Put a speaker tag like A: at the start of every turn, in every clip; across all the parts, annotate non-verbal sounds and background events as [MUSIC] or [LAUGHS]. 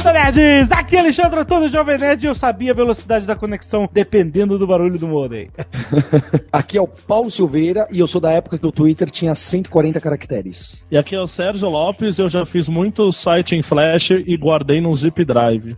A: Landa, nerds! Aqui é Alexandre Antônio Jovem Nerd e eu sabia a velocidade da conexão dependendo do barulho do modem. [LAUGHS]
B: Aqui é o Paulo Silveira e eu sou da época que o Twitter tinha 140 caracteres.
C: E aqui é o Sérgio Lopes, eu já fiz muito site em Flash e guardei num zip drive.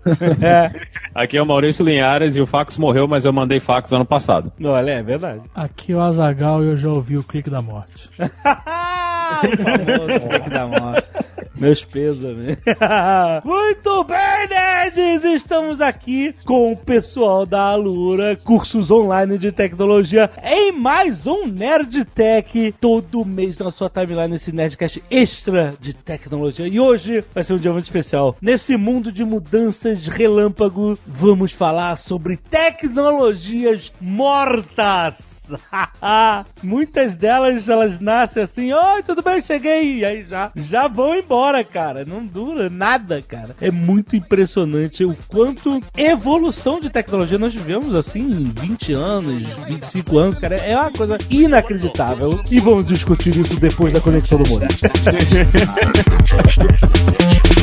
C: [LAUGHS]
D: Aqui é o Maurício Linhares e o fax morreu, mas eu mandei fax ano passado.
A: Olha, é verdade.
E: Aqui é o Azagal e eu já ouvi o clique da morte. [LAUGHS]
A: famoso da. Meus [LAUGHS] Muito bem, nerds! Estamos aqui com o pessoal da Alura, cursos online de tecnologia, em mais um Nerd Tech, todo mês na sua timeline, esse Nerdcast extra de tecnologia. E hoje vai ser um dia muito especial. Nesse mundo de mudanças relâmpago, vamos falar sobre tecnologias mortas. [LAUGHS] Muitas delas, elas nascem assim, oi, tudo bem, cheguei, e aí já, já vão embora, cara, não dura nada, cara. É muito impressionante o quanto evolução de tecnologia nós tivemos, assim, em 20 anos, 25 anos, cara, é uma coisa inacreditável. E vamos discutir isso depois da conexão do mundo. [LAUGHS]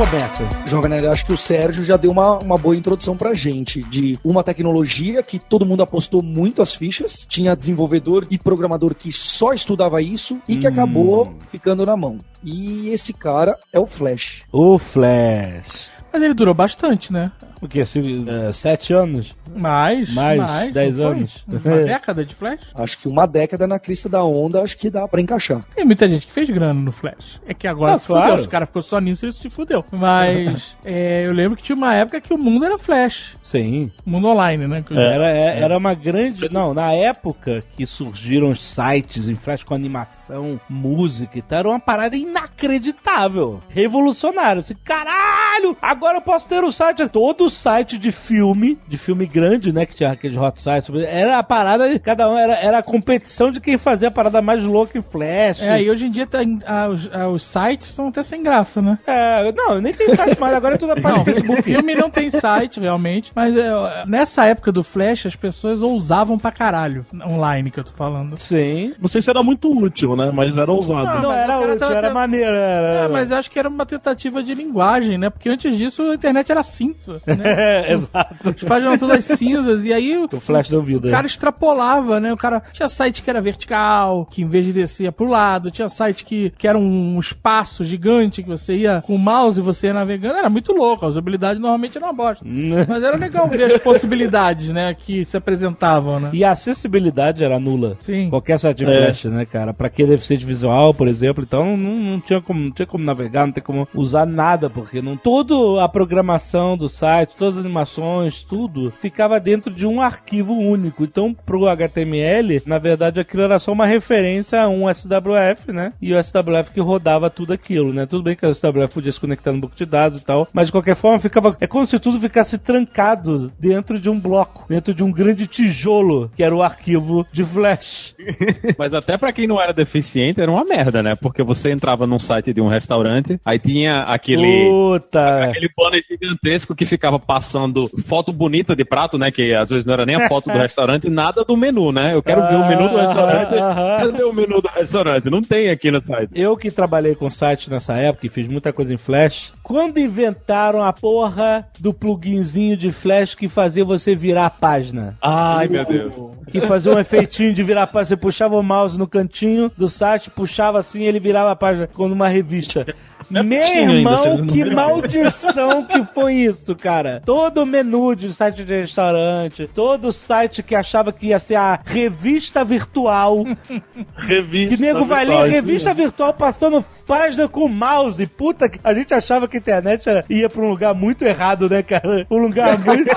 A: começa?
B: Jovem Nerd, eu acho que o Sérgio já deu uma, uma boa introdução pra gente de uma tecnologia que todo mundo apostou muito as fichas, tinha desenvolvedor e programador que só estudava isso e que acabou ficando na mão. E esse cara é o Flash.
A: O Flash.
E: Mas ele durou bastante, né?
A: O que? Assim, é, sete anos?
E: Mais.
A: Mais, dez
E: não foi?
A: anos.
E: Uma [LAUGHS] década de Flash?
B: Acho que uma década na crista da onda, acho que dá pra encaixar.
E: Tem muita gente que fez grana no Flash. É que agora
A: Ah,
E: se fudeu.
A: claro.
E: Os caras ficou só nisso e se fudeu. Mas [LAUGHS] é, eu lembro que tinha uma época que o mundo era Flash.
A: Sim.
E: Mundo online, né?
A: Era, é- era uma grande. Não, na época que surgiram os sites em flash com animação, música e tal, era uma parada inacreditável. Revolucionário. Assim, caralho! Agora eu posso ter o site. Todo site de filme, de filme grande, né? Que tinha aqueles hot sites. Era a parada, cada um era, era a competição de quem fazia a parada mais louca em flash.
E: É, e hoje em dia tá, ah, os, ah, os sites são até sem graça, né?
A: É, não, nem tem site mais, agora é tudo a [LAUGHS]
E: Não,
A: do Facebook.
E: filme não tem site, realmente. Mas é, nessa época do Flash, as pessoas ousavam pra caralho. Online que eu tô falando.
A: Sim.
C: Não sei se era muito útil, né? Mas era ousado.
E: Não,
A: Não, era útil,
E: tava
A: era maneiro. Era...
E: É, mas eu acho que era uma tentativa de linguagem, né? Porque antes disso a internet era cinza. [LAUGHS] Né? [LAUGHS]
A: É, exato.
E: As páginas eram todas cinzas, e aí o,
A: O flash deu vida.
E: o cara extrapolava, né? O cara tinha site que era vertical, que em vez de descer ia pro lado, tinha site que, que era um espaço gigante que você ia com o mouse e você ia navegando. Era muito louco, a usabilidade normalmente era uma bosta. Mas era legal ver as possibilidades, né? Que se apresentavam, né?
A: E a acessibilidade era nula.
E: Sim.
A: Qualquer site de
C: É.
A: flash, né, cara? Pra que deficiente visual, por exemplo, então não, não, tinha como, não tinha como navegar, não tem como usar nada, porque não toda a programação do site, todas as animações, tudo, ficava dentro de um arquivo único. Então, pro HTML, na verdade, aquilo era só uma referência a um SWF, né? E o SWF que rodava tudo aquilo, né? Tudo bem que o SWF podia se conectar no banco de dados e tal, mas de qualquer forma ficava. É como se tudo ficasse trancado dentro de um bloco, dentro de um grande tijolo, que era o arquivo de flash. [LAUGHS]
D: Mas até pra quem não era deficiente era uma merda, né? Porque você entrava num site de um restaurante, aí tinha aquele.
A: Puta!
D: Aquele banner gigantesco que ficava passando foto bonita de prato, né? Que às vezes não era nem a foto do [LAUGHS] restaurante, nada do menu, né? Eu quero ver o menu do restaurante.
A: Aham.
D: Cadê o menu do restaurante? Não tem aqui no site.
A: Eu que trabalhei com site nessa época e fiz muita coisa em Flash, quando inventaram a porra do pluginzinho de Flash que fazia você virar a página.
D: Ai, meu Deus.
A: Que fazia um efeitinho de virar a página. Você puxava o mouse no cantinho do site, puxava assim ele virava a página como uma revista. Meu
C: tinha ainda,
A: irmão,
C: não
A: que maldição que foi isso, cara. Todo menu de site de restaurante, todo site que achava que ia ser a revista virtual. [LAUGHS]
C: Revista.
A: Que nego vai ler revista virtual passando página com mouse. Puta, que- a gente achava que a internet era- ia pra um lugar muito errado, né, cara? Um lugar [LAUGHS] muito.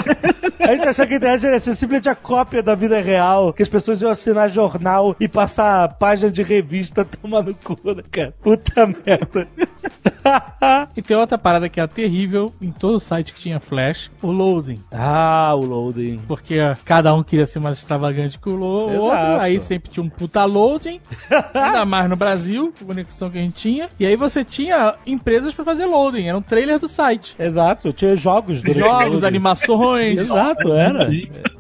A: A gente achava que a internet era ser simplesmente a cópia da vida real, que as pessoas iam assinar jornal e passar página de revista [LAUGHS] tomando cu, né, cara? Puta merda. [LAUGHS]
E: E tem outra parada que é terrível em todo site que tinha Flash, o loading.
A: ah, o loading.
E: Porque cada um queria ser mais extravagante que o
A: Exato.
E: outro, aí sempre tinha um puta loading, [LAUGHS] ainda mais no Brasil, com a conexão que a gente tinha. E aí você tinha empresas pra fazer loading, era um trailer do site.
A: Exato, tinha jogos durante
E: Jogos, animações. [LAUGHS]
A: Exato, era.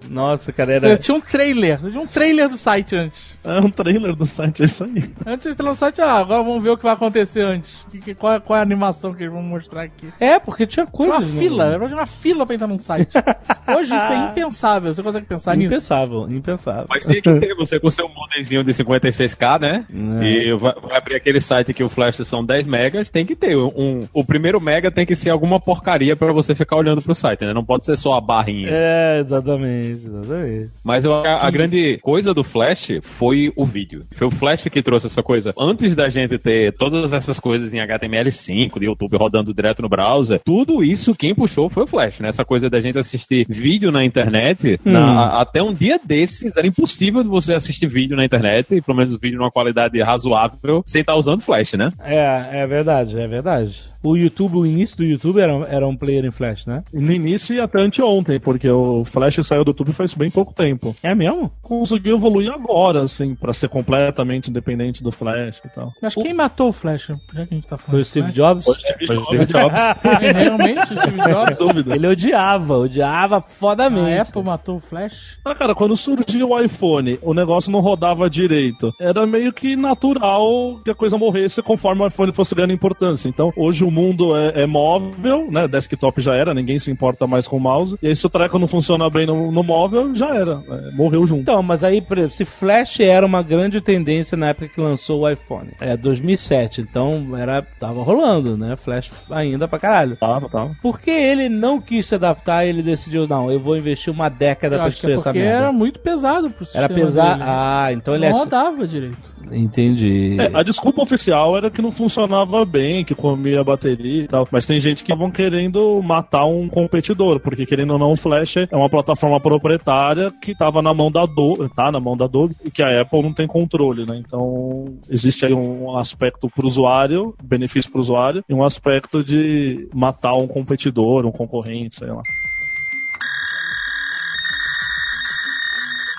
A: Nossa, cara, era.
E: Tinha um trailer, tinha um trailer do site antes.
C: É um trailer do site, é isso aí.
E: Antes de entrar no site, ah, agora vamos ver o que vai acontecer antes. Que- que- qual, é- qual é a animação que eles vão mostrar aqui?
A: É, porque tinha
E: Tinha uma
A: coisas. né?
E: fila, era uma fila pra entrar num site. [LAUGHS] Hoje isso é impensável. Você consegue pensar nisso?
A: Impensável, impensável.
D: Mas tem que ter você com seu modemzinho de 56k, né?
A: É.
D: E vai, vai abrir aquele site que o flash são 10 megas, tem que ter um. O primeiro mega tem que ser alguma porcaria pra você ficar olhando pro site, né? Não pode ser só a barrinha.
A: É, exatamente, exatamente.
D: Mas eu- a, a grande coisa do Flash foi o vídeo. Foi o Flash que trouxe essa coisa. Antes da gente ter todas essas coisas em HTML5, de YouTube rodando direto no browser, tudo isso quem puxou foi o Flash, né? Essa coisa da gente assistir vídeo na internet. na- a- até um dia desses era impossível você assistir vídeo na internet, pelo menos vídeo numa qualidade razoável, sem estar usando Flash, né?
A: É, é verdade, é verdade. O YouTube, o início do YouTube era, era um player em Flash, né?
C: No início e até anteontem, porque o Flash saiu do YouTube faz bem pouco tempo.
A: É mesmo?
C: Conseguiu evoluir agora, assim, pra ser completamente independente do Flash e tal.
E: Mas quem matou o Flash? Já que a gente tá falando.
A: Foi o Steve
E: Flash?
A: Jobs?
D: Foi o Steve Jobs. [LAUGHS]
E: É, realmente, o Steve Jobs.
C: Dúvida.
A: Ele odiava, odiava fodamente.
E: A Apple matou o Flash.
C: Ah, cara, quando surgiu o iPhone, o negócio não rodava direito. Era meio que natural que a coisa morresse conforme o iPhone fosse ganhando importância. Então, hoje o mundo é, é móvel, né? Desktop já era, ninguém se importa mais com o mouse. E aí, se o treco não funciona bem no, no móvel, já era. É, morreu junto.
A: Então, mas aí, por exemplo, se Flash era uma grande tendência na época que lançou o iPhone, é 2007, então era tava rolando, né? Flash ainda pra caralho.
C: Tava, tava.
A: Por que ele não quis se adaptar e ele decidiu, não, eu vou investir uma década
E: Eu
A: pra
E: acho que é
A: destruir essa
E: porque
A: merda?
E: era muito pesado pro
A: Era
E: sistema
A: pesar.
E: dele.
A: Ah, então ele
E: Não
A: achou.
E: rodava direito.
A: Entendi.
C: É, a desculpa oficial era que não funcionava bem, que comia a bateria e tal. Mas tem gente que estavam querendo matar um competidor, porque querendo ou não, o Flash é uma plataforma proprietária que estava na mão da Adobe, tá na mão da Adobe, e que a Apple não tem controle, né? Então, existe aí um aspecto pro usuário, benefício pro usuário, e um aspecto de matar um competidor, um concorrente, sei lá.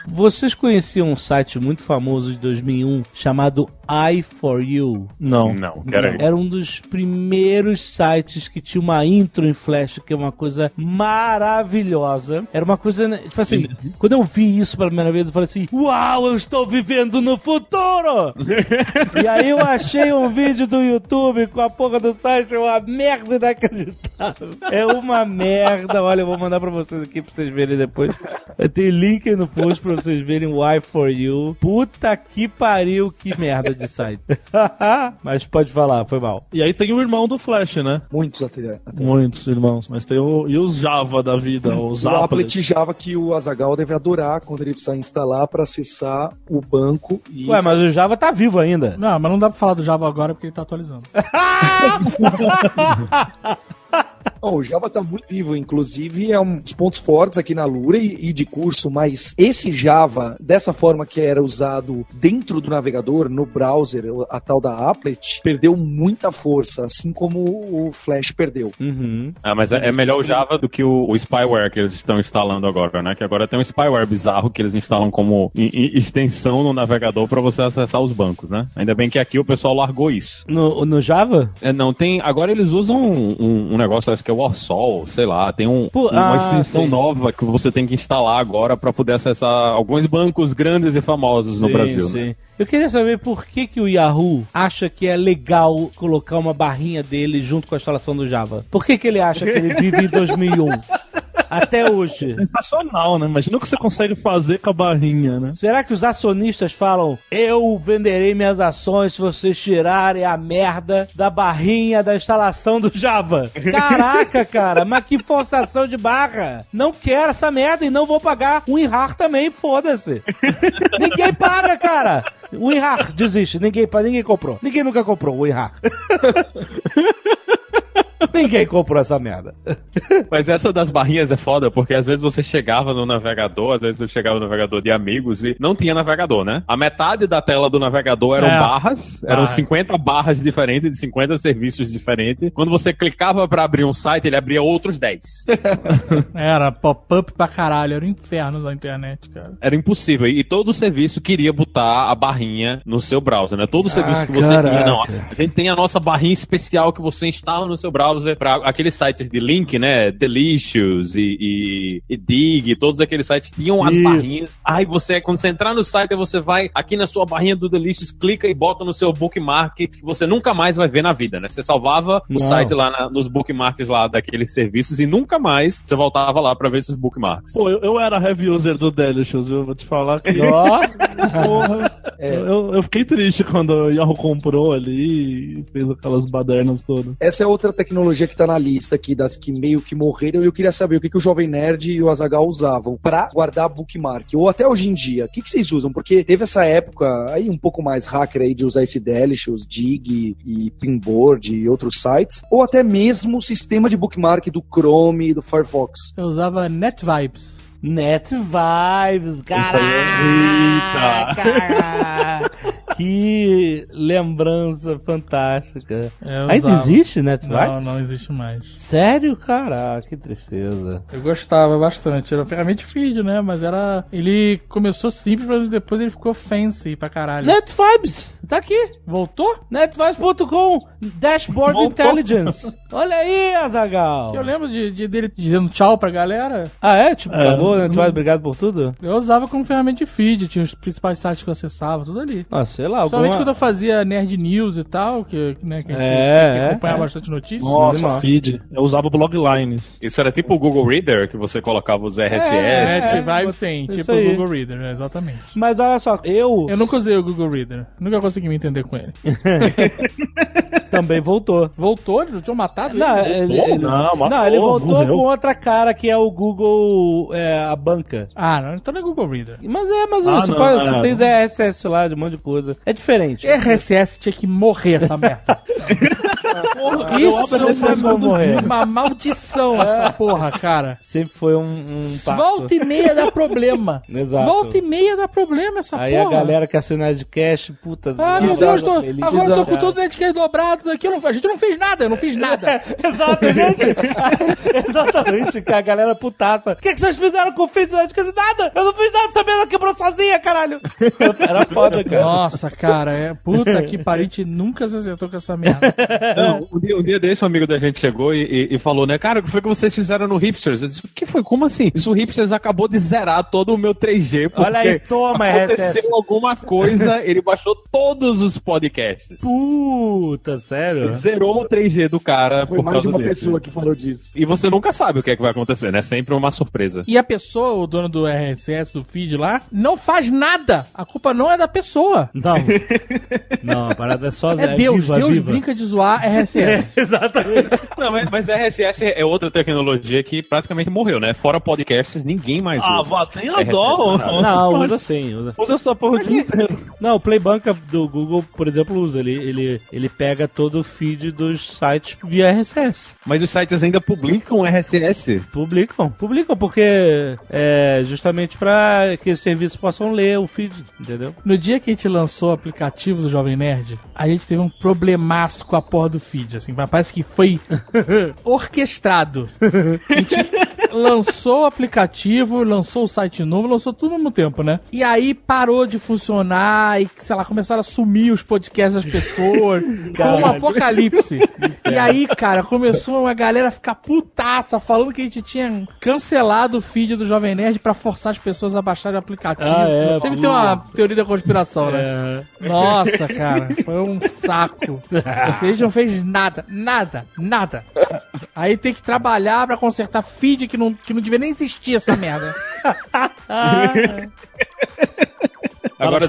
A: Vocês conheciam um site muito famoso de 2001 chamado i4U?
C: Não.
D: Não, quero isso.
A: Era um dos primeiros sites que tinha uma intro em Flash, que é uma coisa maravilhosa. Era uma coisa, né, tipo assim, quando eu vi isso pela primeira vez, eu falei assim: Uau, eu estou vivendo no futuro! [LAUGHS] e aí eu achei um vídeo do YouTube com a porra do site, é uma merda inacreditável. É uma merda. Olha, eu vou mandar pra vocês aqui pra vocês verem depois. Eu tenho link aí no post pra vocês verem o i4U. Puta que pariu, que merda de site. [LAUGHS] Mas pode falar, foi mal.
C: E aí tem o irmão do Flash, né?
B: Muitos até. até.
C: Muitos irmãos. Mas tem o. E os Java da vida, os
B: O
C: Applet.
B: Applet Java que o Azagal deve adorar quando ele precisar instalar para acessar o banco e
A: Ué, mas o Java tá vivo ainda.
E: Não, mas não dá pra falar do Java agora porque ele tá atualizando. [LAUGHS]
B: Não, o Java tá muito vivo, inclusive é um dos pontos fortes aqui na Lura e, e de curso, mas esse Java, dessa forma que era usado dentro do navegador, no browser, a tal da Applet, perdeu muita força, assim como o Flash perdeu.
A: Uhum.
D: Ah, mas é, é melhor o Java do que o, o spyware que eles estão instalando agora, né? Que agora tem um spyware bizarro que eles instalam como i- i- extensão no navegador para você acessar os bancos, né? Ainda bem que aqui o pessoal largou isso.
A: No, no Java?
D: É, não, tem. Agora eles usam um, um- um negócio, acho que é o Warsol, sei lá. Tem um,
A: Pô,
D: uma
A: ah,
D: extensão
A: sei.
D: nova que você tem que instalar agora para poder acessar alguns bancos grandes e famosos no
A: Sim,
D: Brasil,
A: sim.
D: né?
A: Eu queria saber por que, que o Yahoo acha que é legal colocar uma barrinha dele junto com a instalação do Java. Por que, que ele acha que ele vive em 2001? Até hoje.
C: Sensacional, né? Imagina o que você consegue fazer com a barrinha, né?
A: Será que os acionistas falam: eu venderei minhas ações se vocês tirarem a merda da barrinha da instalação do Java? Caraca, cara, mas que forçação de barra! Não quero essa merda e não vou pagar o INRAR também, foda-se. ninguém paga, cara! O INRAR desiste, ninguém, ninguém comprou. Ninguém nunca comprou o INRAR. [LAUGHS] Ninguém comprou essa merda. [LAUGHS]
D: Mas essa das barrinhas é foda, porque às vezes você chegava no navegador, às vezes eu chegava no navegador de amigos e não tinha navegador, né? A metade da tela do navegador eram
E: É.
D: barras, eram
E: Ah.
D: 50 barras diferentes, de 50 serviços diferentes. Quando você clicava pra abrir um site, ele abria outros 10. [LAUGHS]
E: Era pop-up pra caralho, era o inferno da internet, cara.
D: Era impossível. E todo serviço queria botar a barrinha no seu browser, né? Todo serviço que você
A: caraca.
D: tinha, não. A gente tem a nossa barrinha especial que você instala no seu browser para aqueles sites de link, né? Delicious e, e, e Dig, todos aqueles sites tinham as
A: Isso.
D: barrinhas. Aí você, quando você entrar no site, você vai aqui na sua barrinha do Delicious, clica e bota no seu bookmark que você nunca mais vai ver na vida, né? Você salvava o
A: Não.
D: site lá na- nos bookmarks lá daqueles serviços e nunca mais você voltava lá para ver esses bookmarks.
C: Pô, eu, eu era heavy user do Delicious, viu? Vou te falar que.
A: Ó, [LAUGHS]
C: Porra, eu, eu fiquei triste quando o Yahoo comprou ali e fez aquelas badernas todas.
B: Essa é outra tecnologia que tá na lista aqui das que meio que morreram e eu queria saber o que, que o Jovem Nerd e o Azagal usavam pra guardar bookmark, ou até hoje em dia. O que, que vocês usam? Porque teve essa época aí um pouco mais hacker aí de usar esse Delicious, Dig e Pinboard e outros sites, ou até mesmo o sistema de bookmark do Chrome e do Firefox.
E: Eu usava NetVibes.
A: Net Vibes, caraca! [LAUGHS] que lembrança fantástica.
E: Eu
A: Ainda
E: usava.
A: existe Net
E: Não,
A: Vibes?
E: não existe mais.
A: Sério? Caraca, que tristeza.
E: Eu gostava bastante. Era ferramenta de feed, né? Mas era. Ele começou simples, mas depois ele ficou fancy pra caralho.
A: Net Vibes, tá aqui.
E: Voltou?
A: Netvibes.com Dashboard
E: Voltou.
A: Intelligence. [LAUGHS] Olha aí, Azagal.
E: Eu lembro de, de- dele dizendo tchau pra galera.
A: Ah, é? Tipo,
C: É.
A: acabou, Netvibes, obrigado por tudo?
E: Eu usava como ferramenta de feed, tinha os principais sites que eu acessava, tudo ali.
A: Ah, sei lá,
E: Principalmente
A: alguma...
E: quando eu fazia Nerd News e tal, que, né, que a gente,
A: É,
E: que
A: é,
E: acompanhava
A: é.
E: bastante notícias.
C: Nossa, feed. Eu usava bloglines.
D: Isso era tipo o Google Reader, que você colocava os RSS.
A: É,
E: NetVibes, sim,
A: isso
E: tipo o. Google Reader, né, exatamente.
A: Mas olha só, eu,
E: Eu nunca usei o Google Reader, nunca consegui me entender com ele. [LAUGHS]
A: também voltou.
E: Voltou? Eles tinham matado
A: Não,
E: ele?
A: ele,
C: Voltou?
A: ele-
C: Não, matou,
A: não, ele voltou
C: morreu.
A: com outra cara que é o Google, é, a banca.
E: Ah, não, então não é Google Reader.
A: Mas é, mas
C: Ah,
A: você,
C: não,
A: pode,
C: é.
A: você tem RSS lá de um monte de coisa. É diferente.
E: RSS tinha que morrer essa merda. [LAUGHS]
C: Porra,
E: Isso é uma, uma maldição, essa porra, cara.
A: Sempre foi um, um.
E: Volta e meia dá problema. [LAUGHS]
A: Exato.
E: Volta e meia dá problema essa
A: Aí
E: porra.
A: a galera que assina de cash, puta.
E: Ah, meu Deus, tô, agora eu tô com
A: Desaba.
E: todos os netcasts dobrados aqui. não- a gente não fez nada, eu não fiz nada. [LAUGHS]
A: Exato, gente. [LAUGHS] Exatamente, que a galera putaça. O que, que vocês fizeram com o feed da Netcast? Nada! Eu não fiz nada, essa merda quebrou sozinha, caralho! [LAUGHS] Era foda, cara.
E: Nossa, cara, é puta que gente nunca se acertou com essa merda.
D: Não, um dia, um dia desse um amigo da gente chegou e, e- e falou, né, cara, o que foi que vocês fizeram no Hipsters? Eu disse, o que foi? Como assim? Isso o Hipsters acabou de zerar todo o meu 3G, porque
A: Olha aí, toma,
D: aconteceu
A: RSS.
D: alguma coisa, ele baixou todos os podcasts.
A: Puta, sério?
D: Zerou o 3G do cara
B: Foi
D: por
B: mais de uma
D: desse.
B: pessoa que falou disso.
D: E você nunca sabe o que é que vai acontecer, né? Sempre uma surpresa.
E: E a pessoa, o dono do RSS, do feed lá, não faz nada. A culpa não é da pessoa.
A: Não. Não, a parada é só
E: É Deus.
A: viva,
E: Deus
A: viva.
E: brinca de zoar [LAUGHS] RSS.
A: Exatamente.
D: Não, mas, mas RSS é outra tecnologia que praticamente morreu, né? Fora podcasts, ninguém mais
C: Ah,
D: usa.
C: vá, tem dó.
A: Não, usa sim, usa.
C: Usa essa porra o dia inteiro.
A: Não, o Playbanca do Google, por exemplo, usa. Ele, ele, ele pega todo o feed dos sites via RSS.
D: Mas os sites ainda publicam RSS.
A: Publicam, publicam, porque é justamente para que os serviços possam ler o feed, entendeu?
E: No dia que a gente lançou o aplicativo do Jovem Nerd, a gente teve um problemaço com a porra do feed, assim, mas parece que foi [LAUGHS] orquestrado. A gente lançou o aplicativo, lançou o site novo, lançou tudo ao mesmo tempo, né? E aí parou de funcionar e, sei lá, começaram a sumir os podcasts das pessoas. [LAUGHS] Foi um apocalipse. e aí, cara, começou uma galera a ficar putaça falando que a gente tinha cancelado o feed do Jovem Nerd pra forçar as pessoas a baixarem o aplicativo.
A: Ah, é,
E: Sempre tem uma teoria da conspiração, né?
A: É.
E: Nossa, cara, foi um saco. A gente não fez nada, nada, nada. Aí tem que trabalhar pra consertar feed que não, que não devia nem existir essa merda.
D: Agora,
C: Cara,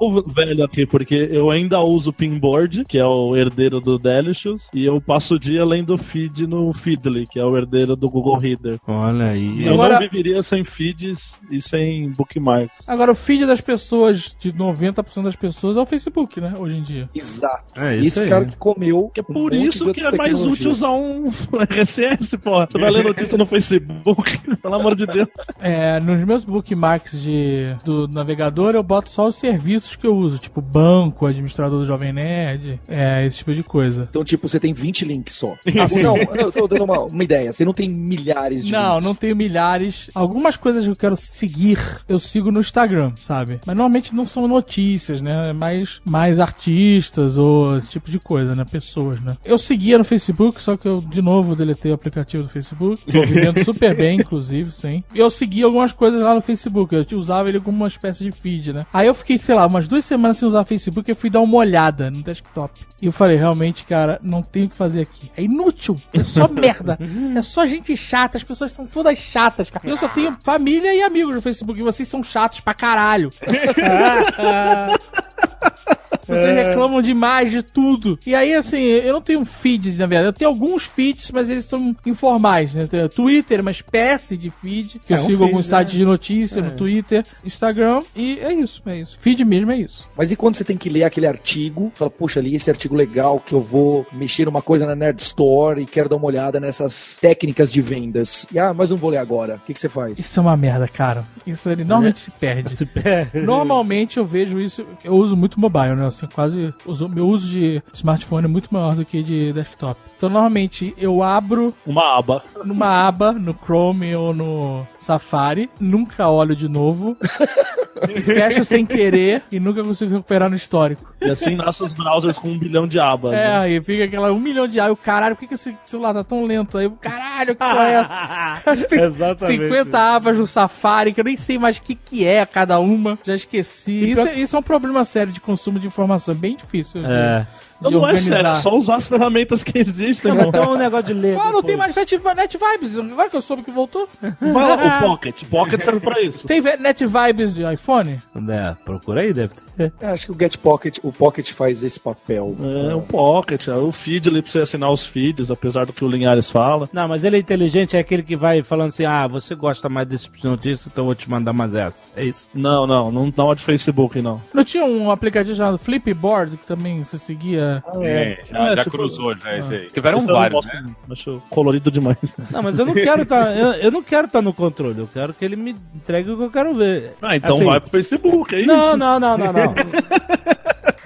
C: pouco velho aqui, porque eu ainda uso o Pinboard, que é o herdeiro do Delicious, e eu passo o dia lendo feed no Feedly, que é o herdeiro do Google Reader.
A: Olha aí.
C: Eu
E: Agora-
C: não viveria sem feeds e sem bookmarks.
E: Agora, o feed das pessoas, de 90% das pessoas, é o Facebook, né? Hoje em dia.
B: Exato.
A: É
B: Esse
A: aí.
B: cara que comeu.
C: Que é
B: um
C: por
B: monte
C: isso que é mais útil usar um [LAUGHS] RSS, porra. Você vai ler notícia no Facebook, [LAUGHS] pelo amor de Deus.
E: É, nos meus bookmarks de, do navegador, eu boto só os serviços que eu uso, tipo banco, administrador do Jovem Nerd, é, esse tipo de coisa.
B: Então, tipo, você tem 20 links só. [LAUGHS] não, eu tô dando uma, uma ideia. Você não tem milhares de
E: Não,
B: links.
E: não tenho milhares. Algumas coisas que eu quero seguir, eu sigo no Instagram, sabe? Mas normalmente não são notícias, né? É mais, mais artistas ou esse tipo de coisa, né? Pessoas, né? Eu seguia no Facebook, só que eu, de novo, deletei o aplicativo do Facebook. Tô vivendo [LAUGHS] super bem, inclusive, sim. E eu segui algumas coisas lá no Facebook. Eu usava ele como uma espécie de feed, né? Aí eu fiquei, sei lá, umas duas semanas sem usar Facebook e eu fui dar uma olhada no desktop. E eu falei, realmente, cara, não tenho o que fazer aqui. É inútil. É só [LAUGHS] merda. É só gente chata. As pessoas são todas chatas, cara. Eu só tenho família e amigos no Facebook. E vocês são chatos pra caralho. [LAUGHS] [LAUGHS] Vocês reclamam demais de tudo. E aí, assim, eu não tenho um feed, na verdade. Eu tenho alguns feeds, mas eles são informais, né? Twitter, uma espécie de feed, que
A: É,
E: eu
A: um
E: sigo
A: feed,
E: alguns
A: né?
E: sites de notícia no Twitter, Instagram, e é isso, é isso. Feed mesmo é isso.
B: Mas e quando você tem que ler aquele artigo, fala, puxa, li esse artigo legal que eu vou mexer numa coisa na Nerd Store e quero dar uma olhada nessas técnicas de vendas. E ah, mas não vou ler agora. O que, que você faz?
E: Isso é uma merda, cara. Isso ele normalmente se perde. [LAUGHS]
A: Se perde.
E: Normalmente eu vejo isso, eu uso muito mobile, né? Assim, quase. Uso, meu uso de smartphone é muito maior do que de desktop. Então, normalmente eu abro
C: Uma aba.
E: numa aba no Chrome ou no Safari, nunca olho de novo, [LAUGHS] fecho sem querer e nunca consigo recuperar no histórico.
C: E assim nascem os browsers com um bilhão de abas.
E: É,
C: né?
E: aí fica aquela um milhão de abas. Caralho, por que, que esse celular tá tão lento? Aí, caralho, que porra é essa? [LAUGHS]
A: Exatamente.
E: 50 abas no Safari, que eu nem sei mais o que, que é cada uma. Já esqueci. Isso, é, isso é um problema sério de consumo de informação. Bem difícil.
A: É.
E: De,
C: Não, não é sério, é só usar as ferramentas que existem,
A: Não, então o negócio de ler.
E: Ah, não tem mais Net, Net Vibes. Agora que eu soube que voltou.
C: Vai lá, o [LAUGHS] Pocket. Pocket serve pra isso.
E: Tem Net Vibes de iPhone?
A: É, procura aí, deve ter.
B: É, acho que o Get Pocket, o Pocket faz esse papel.
C: É, o Pocket, é o feed ali pra você assinar os feeds, apesar do que o Linhares fala.
A: Não, mas ele é inteligente, é aquele que vai falando assim: ah, você gosta mais desse tipo de notícia, então eu vou te mandar mais essa. É isso.
C: Não, não, não dá uma de Facebook, não.
E: Não tinha um aplicativo chamado Flipboard que também você seguia?
D: É, já,
C: É,
D: já
C: tipo-
D: cruzou, já esse aí. Tiveram
C: não
D: vários, né?
C: muito, Acho colorido demais. [LAUGHS]
A: Não, mas eu não quero tá, eu, eu não quero estar no controle, eu quero que ele me entregue o que eu quero ver.
C: Ah, então
A: Assim,
C: vai pro Facebook, é
A: Não,
C: isso.
A: não, não, não, não. [LAUGHS]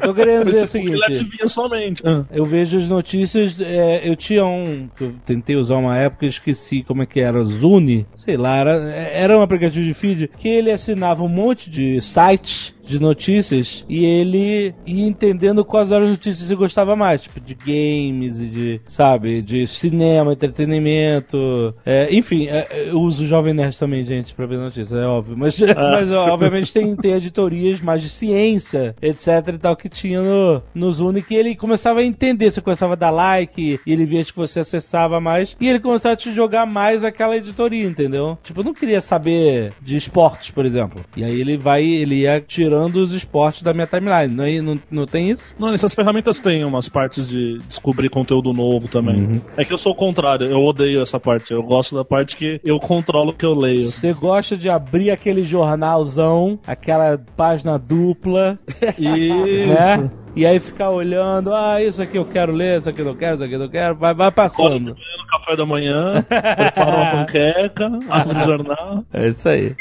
A: Eu queria dizer o
C: ele
A: seguinte.
C: somente. Ah.
A: Eu vejo as notícias. é, eu tinha um. que Eu tentei usar uma época, esqueci como é que era. Zune. Sei lá, era, era um aplicativo de feed que ele assinava um monte de sites de notícias e ele ia entendendo quais eram as notícias que gostava mais, tipo de games e de, sabe, de cinema, entretenimento, é, enfim, é, eu uso o Jovem Nerd também, gente, pra ver notícias, é óbvio, mas, [LAUGHS] mas ó, obviamente tem, tem editorias mais de ciência, etc e tal, que tinha no, no Zune, que ele começava a entender, você começava a dar like, e ele via que você acessava mais, e ele começava a te jogar mais aquela editoria, entendeu? Tipo, eu não queria saber de esportes, por exemplo, e aí ele vai, ele ia tirando os esportes da minha timeline, não, é- não, não tem isso?
C: Não, essas ferramentas têm umas partes de descobrir conteúdo novo também.
A: Uhum.
C: É que eu sou o contrário, eu odeio essa parte. Eu gosto da parte que eu controlo o que eu leio.
A: Você gosta de abrir aquele jornalzão, aquela página dupla, [LAUGHS]
C: Isso.
A: né? E aí ficar olhando, ah, isso aqui eu quero ler, isso aqui eu não quero, isso aqui eu não quero, vai, vai passando.
C: No café da manhã, preparo uma panqueca, abro o jornal.
A: É isso aí.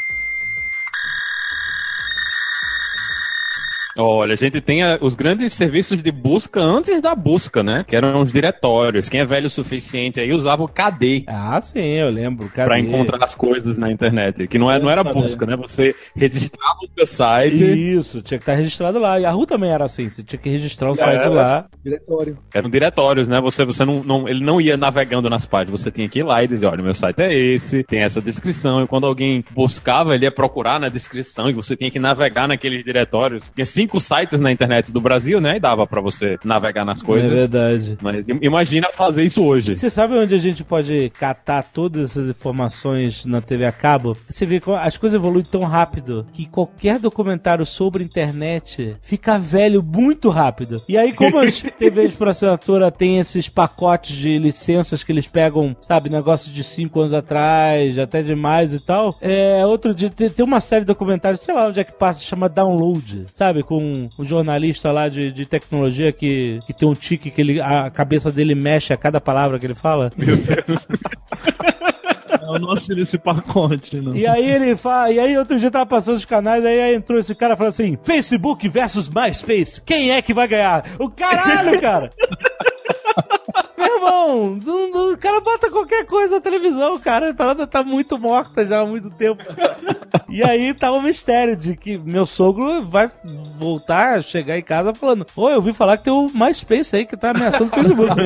D: Olha, a gente tem a- os grandes serviços de busca antes da busca, né? Que eram os diretórios. Quem é velho o suficiente aí usava o KD
A: Ah, sim, eu lembro. Cadê?
D: pra encontrar as coisas na internet. Que não, é, não era busca, né? Você registrava o seu site.
A: Isso, tinha que estar registrado lá. E a rua também era assim, você tinha que registrar o
D: É,
A: site
D: mas-
A: lá.
B: Diretório.
D: Eram diretórios, né? Você, você não, não- ele não ia navegando nas páginas, você tinha que ir lá e dizer, olha, meu site é esse, tem essa descrição, e quando alguém buscava, ele ia procurar na descrição, e você tinha que navegar naqueles diretórios. Tinha cinco sites na internet do Brasil, né? E dava pra você navegar nas
A: É
D: coisas.
A: verdade.
D: Mas im- imagina fazer isso hoje.
A: Você sabe onde a gente pode catar todas essas informações na TV a cabo? Você vê que as coisas evoluem tão rápido que qualquer documentário sobre internet fica velho muito rápido. E aí, como as [LAUGHS] TVs por assinatura têm esses pacotes de licenças que eles pegam, sabe, negócio de 5 anos atrás, até demais e tal, é, outro dia tem, tem uma série de documentários, sei lá onde é que passa, chama Download, sabe, com um jornalista lá de, de tecnologia que, que tem um tique que ele, a cabeça dele mexe a cada palavra que ele fala.
C: Eu não assino esse pacote, não.
A: E aí ele fala, e aí outro dia tava passando os canais, aí, aí entrou esse cara falando assim: Facebook versus MySpace, quem é que vai ganhar? O caralho, cara! [LAUGHS] Meu irmão, o cara bota qualquer coisa na televisão, cara. A parada tá muito morta já há muito tempo. E aí tá o mistério de que meu sogro vai voltar, chegar em casa falando: Ô, eu ouvi falar que tem o MySpace aí que tá ameaçando o Facebook. [LAUGHS]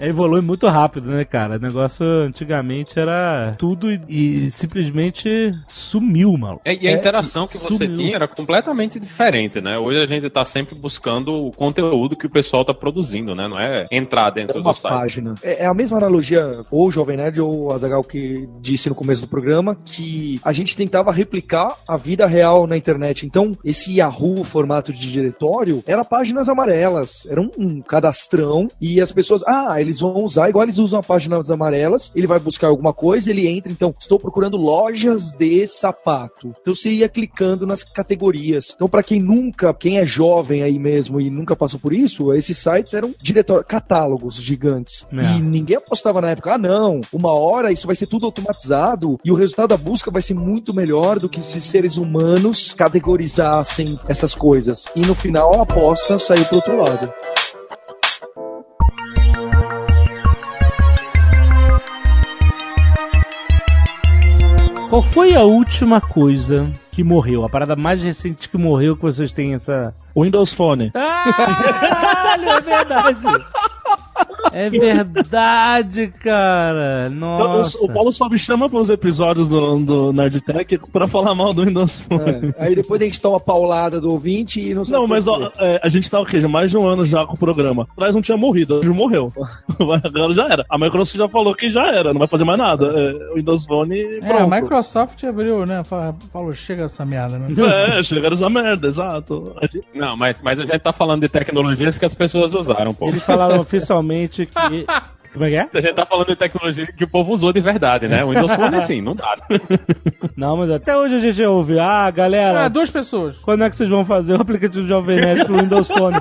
A: É, evolui muito rápido, né, cara? O negócio antigamente era tudo e, e simplesmente sumiu, mano.
D: É, e a interação que você
A: sumiu.
D: tinha era completamente diferente, né? Hoje a gente tá sempre buscando o conteúdo que o pessoal tá produzindo, né? Não é entrar dentro
B: uma
D: do site.
B: página. É, é a mesma analogia, ou o Jovem Nerd ou o Azagal que disse no começo do programa, que a gente tentava replicar a vida real na internet. Então, esse Yahoo formato de diretório era páginas amarelas, era um, um cadastrão e as pessoas, ah, eles vão usar igual eles usam a páginas amarelas, ele vai buscar alguma coisa, ele entra, então, estou procurando lojas de sapato. Então você ia clicando nas categorias. Então, para quem nunca, quem é jovem aí mesmo e nunca passou por isso, esses sites eram diretórios, catálogos gigantes.
A: É.
B: E ninguém apostava na época, ah, não, uma hora isso vai ser tudo automatizado e o resultado da busca vai ser muito melhor do que se seres humanos categorizassem essas coisas. E no final a aposta saiu pro outro lado.
A: Qual foi a última coisa que morreu? A parada mais recente que morreu que vocês têm essa.
C: Windows Phone. [LAUGHS]
A: Caralho, é verdade! É verdade, cara! Nossa!
C: O Paulo só me chama para os episódios do, do Nerdtech pra falar mal do Windows Phone.
B: É, aí depois a gente toma paulada do ouvinte e não sabe
C: Não, mas ó, é, a gente tá o quê? Já mais de um ano já com o programa. Atrás não tinha morrido, hoje morreu. [LAUGHS] Agora já era. A Microsoft já falou que já era, não vai fazer mais nada. É, o Windows Phone
E: É, a
C: pronto.
E: Microsoft abriu, né? fa- Falou, chega essa merda, né? [LAUGHS]
C: É, chegaram essa merda, exato. A gente-
D: Não, mas, mas a gente tá falando de tecnologias que as pessoas usaram, pô.
A: Eles falaram oficialmente que. Como é que é?
D: A gente tá falando de tecnologia que o povo usou de verdade, né? O Windows Phone, assim, não dá. [LAUGHS]
A: Não, mas até hoje a gente ouve. Ah, galera,
E: Ah, duas pessoas.
A: quando é que vocês vão fazer o aplicativo de Jovem Nerd pro Windows Phone?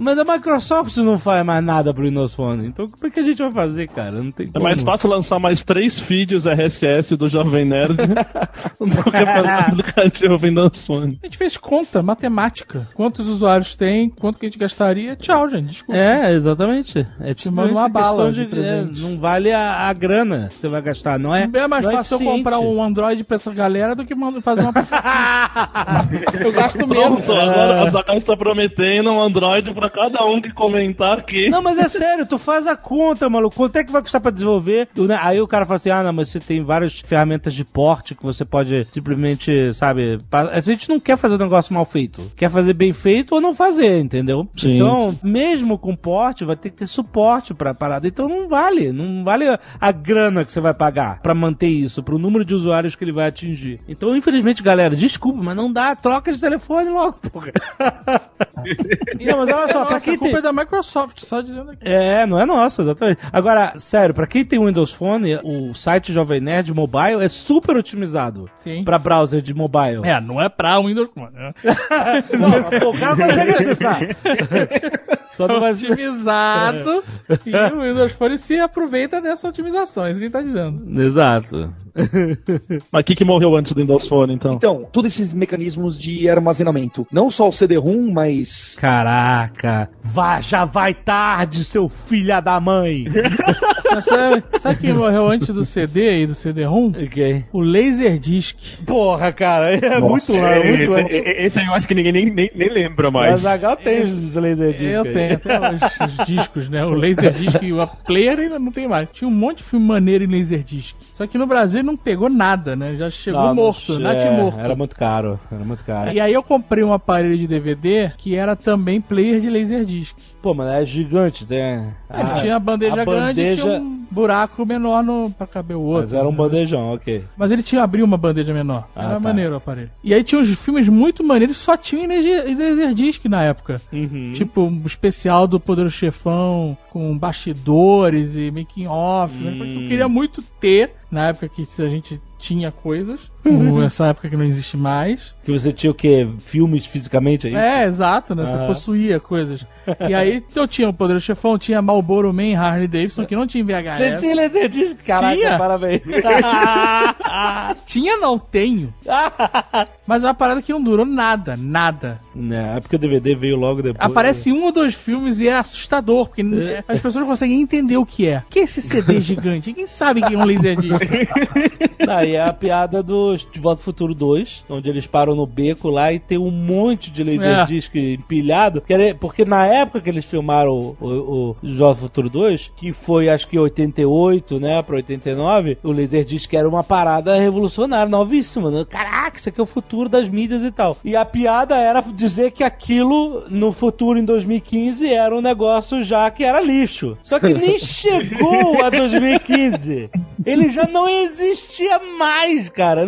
A: Mas a Microsoft não faz mais nada pro Windows Phone. Então como é que a gente vai fazer, cara? Não tem
C: É mais fácil lançar mais três feeds RSS do Jovem Nerd [LAUGHS] do que fazer aplicativo [LAUGHS] Windows Phone.
E: A gente fez conta, matemática. Quantos usuários tem, quanto que a gente gastaria. Tchau, gente. Desculpa.
A: É, exatamente. É tipo
E: manda uma
A: questão
E: bala
A: de,
E: de presente.
A: é, não vale a, a grana que você vai gastar, não é?
E: É mais
A: não é
E: fácil eu comprar um Android pra essa galera do que fazer uma [LAUGHS] Eu gasto menos.
C: Pronto, agora a Zagal está prometendo um Android pra cada um que comentar aqui.
A: Não, mas é [LAUGHS] sério, tu faz a conta, maluco. Quanto é que vai custar pra desenvolver? Né, Aí o cara fala assim: ah, não, mas você tem várias ferramentas de porte que você pode simplesmente, sabe. A gente não quer fazer um negócio mal feito. Quer fazer bem feito ou não fazer, entendeu?
C: Sim.
A: Então, mesmo com porte, vai ter que ter suporte pra parada. Então não vale. Não vale a, a grana que você vai pagar pra manter isso, pro número de usuários que ele vai atingir. Então, infelizmente, galera, desculpa, mas não dá. Troca de telefone logo, porra. [LAUGHS] não, mas olha só, pra quem
E: a culpa
A: tem.
E: é da Microsoft, só dizendo aqui.
A: É, não é nossa, exatamente. Agora, sério, pra quem tem Windows Phone, o site Jovem Nerd Mobile é super otimizado
E: Sim.
A: pra browser de mobile.
E: É, não é pra Windows Phone. né? [LAUGHS]
A: Não, pô, o cara consegue acessar. [LAUGHS] Só não vai ser...
E: Otimizado. E o Windows Phone se aproveita dessa otimização, é isso que ele tá dizendo.
A: Exato. [LAUGHS]
C: Mas o que, que morreu antes do Windows Phone, então?
B: Então, todos esses mecanismos de armazenamento. Não só o CD-ROM, mas
A: Caraca, vá, já vai tarde, seu filho da mãe. [LAUGHS]
E: Mas sabe, sabe quem morreu antes do CD e do CD-ROM?
A: Ok.
E: O Laserdisc.
A: Porra, cara, é muito lá, muito
D: Esse-
A: antes.
D: Esse aí eu acho que ninguém nem, nem, nem lembra
A: O
D: mais.
A: Azagal tem os laserdisc
E: Eu
A: aí.
E: tenho até os, os discos, né? O Laserdisc e o player ainda não tem mais. Tinha um monte de filme maneiro em Laserdisc. Só que no Brasil não pegou nada, né? Já chegou
A: Não,
E: morto,
A: não-
E: nat
A: é,
E: morto.
A: Era muito caro, era muito caro.
E: E aí eu comprei um aparelho de DVD que era também player de Laserdisc.
A: Pô, mano, é gigante, né?
E: Ele tinha a bandeja
A: a
E: grande e
A: bandeja-
E: tinha um buraco menor no, pra caber o outro.
A: Mas era um bandejão, ok.
E: Mas ele tinha abriu uma bandeja menor.
A: Ah,
E: era
A: tá.
E: maneiro o aparelho. E aí tinha uns filmes muito maneiros que só tinham Laserdisc na época.
A: Uhum.
E: Tipo, um especial do Poderoso Chefão com bastidores e making off. né?
A: Hum.
E: eu queria muito ter, na época que a gente tinha coisas. [LAUGHS] Nessa época que não existe mais.
A: Que você tinha o quê? Filmes fisicamente aí?
E: É, exato, né? Você
A: Aham.
E: possuía coisas. [LAUGHS] E aí eu tinha o Poderoso Chefão, tinha Marlboro Man, Harley Davidson, que não tinha
A: Você
E: VHS.
A: tinha laserdisc? Caraca,
E: Tinha.
A: parabéns. [LAUGHS]
E: Tinha, não tenho. Mas é uma parada que não durou nada, nada.
A: é, é porque o DVD veio logo depois.
E: Aparece um ou dois filmes e é assustador, porque
A: É.
E: as pessoas não conseguem entender o que é. O que é esse CD gigante? Quem sabe que é um Laserdisc? [LAUGHS]
A: Aí é a piada do De Volta ao Futuro 2, onde eles param no beco lá e tem um monte de laserdisc empilhado. que era- Porque na época que eles filmaram o, o, o De Volta ao Futuro 2, que foi acho que 88, né, pra 89, o laserdisc era uma parada revolucionária, novíssima. Né? Caraca, isso aqui é o futuro das mídias e tal. E a piada era dizer que aquilo no futuro, em 2015, era um negócio já que era lixo. Só que nem [LAUGHS] chegou a 2015. Ele já não existia mais, cara.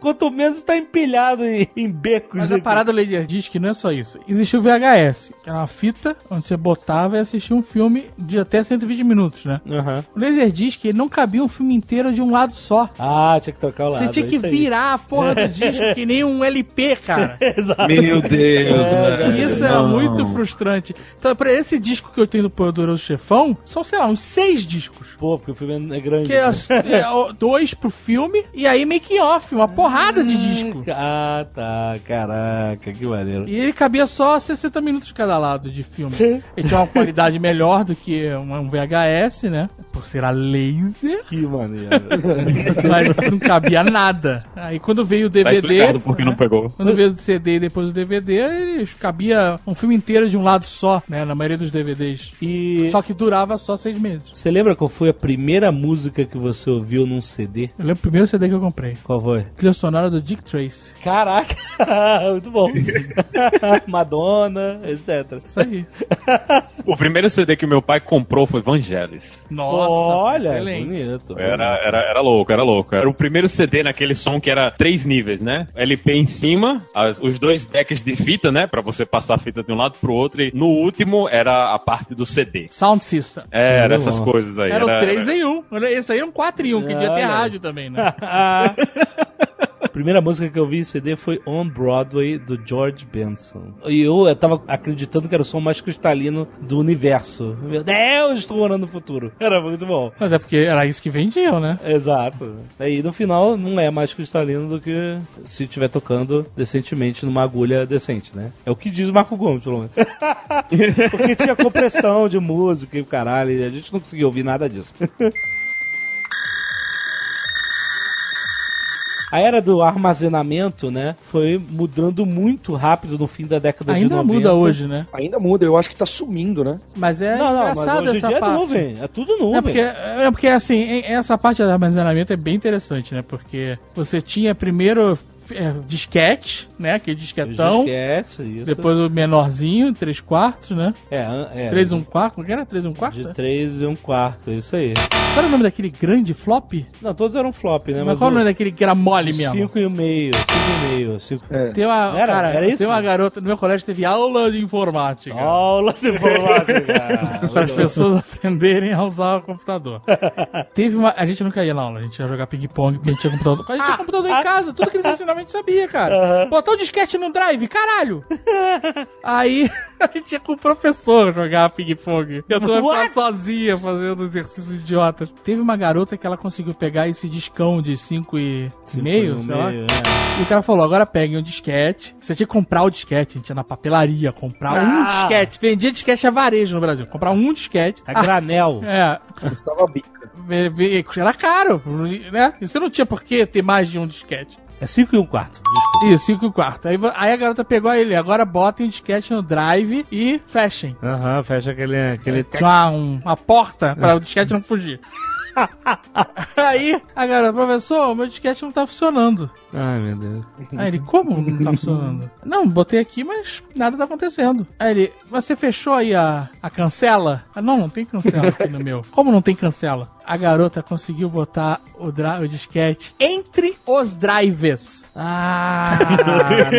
A: Quanto menos tá empilhado em, em becos.
E: Mas a parada do Laserdisc não é só isso. Existiu o VHS, que era uma fita onde você botava e assistia um filme de até 120 minutos, né?
A: Aham.
E: O Laserdisc, ele não cabia um filme inteiro de um lado só.
A: Ah, tinha que tocar o lado.
E: Você tinha
A: é
E: que virar a porra do [LAUGHS] disco que nem um LP, cara. [LAUGHS]
D: Meu Deus,
A: É,
D: velho.
E: Isso é muito frustrante. Então, pra esse disco que eu tenho do Poderoso Chefão, são, sei lá, uns seis discos.
A: Pô, porque o filme é grande.
E: Que é, é, ó, dois pro filme e aí making off, uma porrada de disco.
A: Ah, tá. Caraca, que maneiro.
E: E ele cabia só 60 minutos de cada lado de filme. [LAUGHS] Ele tinha uma qualidade melhor do que um VHS, né? Por ser a laser,
A: Que maneiro. [LAUGHS]
E: mas não cabia nada. Aí quando veio o
D: Tá
E: DVD,
D: explicado porque não pegou.
E: quando veio o CD e depois o DVD, ele cabia um filme inteiro de um lado só, né? Na maioria dos DVDs.
A: E
E: Só que durava só seis meses.
A: você lembra qual foi a primeira música que você ouviu num CD?
E: Eu lembro o primeiro CD que eu comprei.
A: Qual foi?
E: Trilha sonora do Dick Tracy.
A: Caraca, [LAUGHS] muito bom. [LAUGHS] Madonna, etc.
E: Isso aí.
D: O primeiro CD que meu pai comprou foi Vangelis.
E: Nossa,
A: Olha,
E: excelente.
A: bonito.
D: Era, era, era louco, era louco. Era o primeiro CD naquele som que era três níveis, né? LP em cima, as- os dois decks de fita, né? Pra você passar a fita de um lado pro outro. E no último era a parte do CD.
E: Sound System.
D: É, era essas coisas aí.
E: Era o 3 em 1. Esse aí é um 4 em 1, que devia ter rádio também, né?
A: A [LAUGHS] primeira música que eu vi em CD foi On Broadway, do George Benson. E eu, eu tava acreditando que era o som mais cristalino do universo. Meu Deus, estou morando no futuro. Era muito bom.
E: Mas é porque era isso que vendiam, né?
A: Exato. Aí no final não é mais cristalino do que se estiver tocando decentemente numa agulha decente, né? É o que diz o Marco Gomes, pelo menos. [LAUGHS] Porque tinha compressão de música e o caralho, e a gente não conseguia ouvir nada disso. [LAUGHS] A era do armazenamento, né, foi mudando muito rápido no fim da década de
E: Ainda
A: 90.
E: muda hoje, né?
B: Ainda muda, eu acho que tá sumindo, né?
E: Mas é
A: Não, não, mas
E: engraçado
A: hoje em
E: essa
A: dia
E: parte.
A: é nuvem, é tudo nuvem.
E: É porque, é porque, assim, essa parte do armazenamento é bem interessante, né? Porque você tinha primeiro é, disquete, né? Aquele disquetão.
A: Esquece isso.
E: Depois o menorzinho, 3 quartos, né?
A: é, é,
E: 3 um quarto. Como que era? 3 um quarto?
A: de 3 e um quarto, isso aí.
E: Qual era o nome daquele grande flop?
A: Não, todos eram flop, né?
E: Mas qual o nome daquele que era mole mesmo?
A: 5 e meio, 5 e meio, 5
B: É.
E: Tem uma,
A: Era?
E: cara,
A: Era isso?
E: tem uma garota no meu colégio teve aula de informática.
A: Aula de informática. [LAUGHS]
E: Para as pessoas aprenderem a usar o computador. [LAUGHS] Teve uma. A gente nunca ia na aula, a gente ia jogar ping-pong porque a gente tinha computador. A gente tinha computador em casa, tudo que eles ensinavam a gente sabia, cara. Botar o disquete no drive, caralho! [LAUGHS] Aí [LAUGHS] a gente ia com o professor jogar ping-pong. Eu tô
A: What?
E: sozinha fazendo exercícios idiotas. Teve uma garota que ela conseguiu pegar esse discão de 5 e meio, sei lá.
A: é.
E: E o cara falou: agora peguem um disquete. Você tinha que comprar o disquete. A gente ia na papelaria comprar um
A: Ah.
E: disquete. Vendia disquete a varejo no Brasil. Comprar um disquete.
A: É granel. [LAUGHS]
E: É,
B: Custava bica.
E: Era caro, né? E você não tinha por que ter mais de um disquete.
A: É 5 e um quarto. Desculpa.
E: Isso, 5 e 4. Aí, vo- aí a garota pegou ele, agora botem o disquete no drive e fechem.
A: Aham, fecha aquele. aquele...
E: Tinha uma, um- uma porta para o disquete não fugir. [LAUGHS] aí a garota, professor, o meu disquete não tá funcionando.
A: Ai, meu Deus.
E: Aí ele, como não tá funcionando? [LAUGHS] Não, botei aqui, mas nada tá acontecendo. Aí ele, você fechou aí a, a cancela? Ah, não, não tem cancela aqui no meu. Como não tem cancela? A garota conseguiu botar o, o disquete entre os drives.
A: Ah,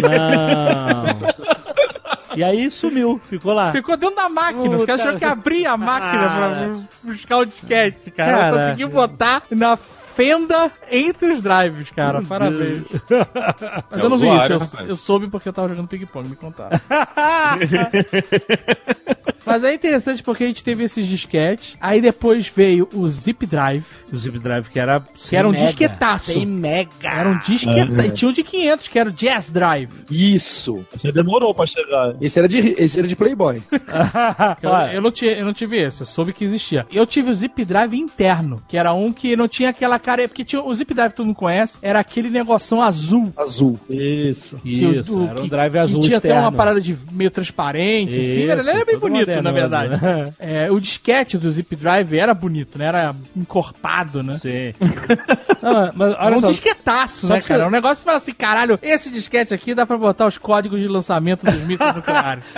A: não. [LAUGHS] E aí sumiu, ficou lá.
E: Ficou dentro da máquina. Os
A: Puta.
E: caras tiveram que abrir a máquina pra buscar o disquete, cara.
A: Caraca.
E: conseguiu botar na fenda entre os drives, cara. Parabéns. [LAUGHS] Mas
D: É
E: eu não vi
D: usuário,
E: isso. Eu, eu soube porque eu tava jogando ping-pong, me contaram. [LAUGHS] Mas é interessante porque a gente teve esses disquetes. Aí depois veio o Zip Drive.
A: O zip drive que era.
E: Que era um disquetaço.
A: 100 mega.
E: Era um disquetaço. E tinha um de 500, que era o Jazz Drive.
B: Isso.
C: Você demorou pra chegar.
B: Esse era de, esse era de Playboy. [LAUGHS]
E: Eu, eu não tinha, eu não tive esse, eu soube que existia. Eu tive o Zip Drive interno, que era um que não tinha aquela cara. Porque tinha, o Zip Drive que todo mundo conhece, era aquele negoção azul.
B: Azul.
C: Isso.
E: que o-
A: Isso,
E: o-
A: era um
E: que-
A: drive
E: que
A: azul
E: tinha até uma
A: externo.
E: parada de meio transparente, assim.
A: Isso,
E: Ele era bem
A: todo
E: bonito, na
A: modernoso,
E: verdade.
A: né?
E: É, o disquete do Zip Drive era bonito, né? Era encorpado, né?
A: Sim. [LAUGHS] Não, mas
E: Era
A: olha
E: um
A: só.
E: disquetaço,
A: só
E: né, cara?
A: você-
E: Um negócio que você fala assim, caralho, esse disquete aqui dá pra botar os códigos de lançamento dos mísseis nucleares. [LAUGHS]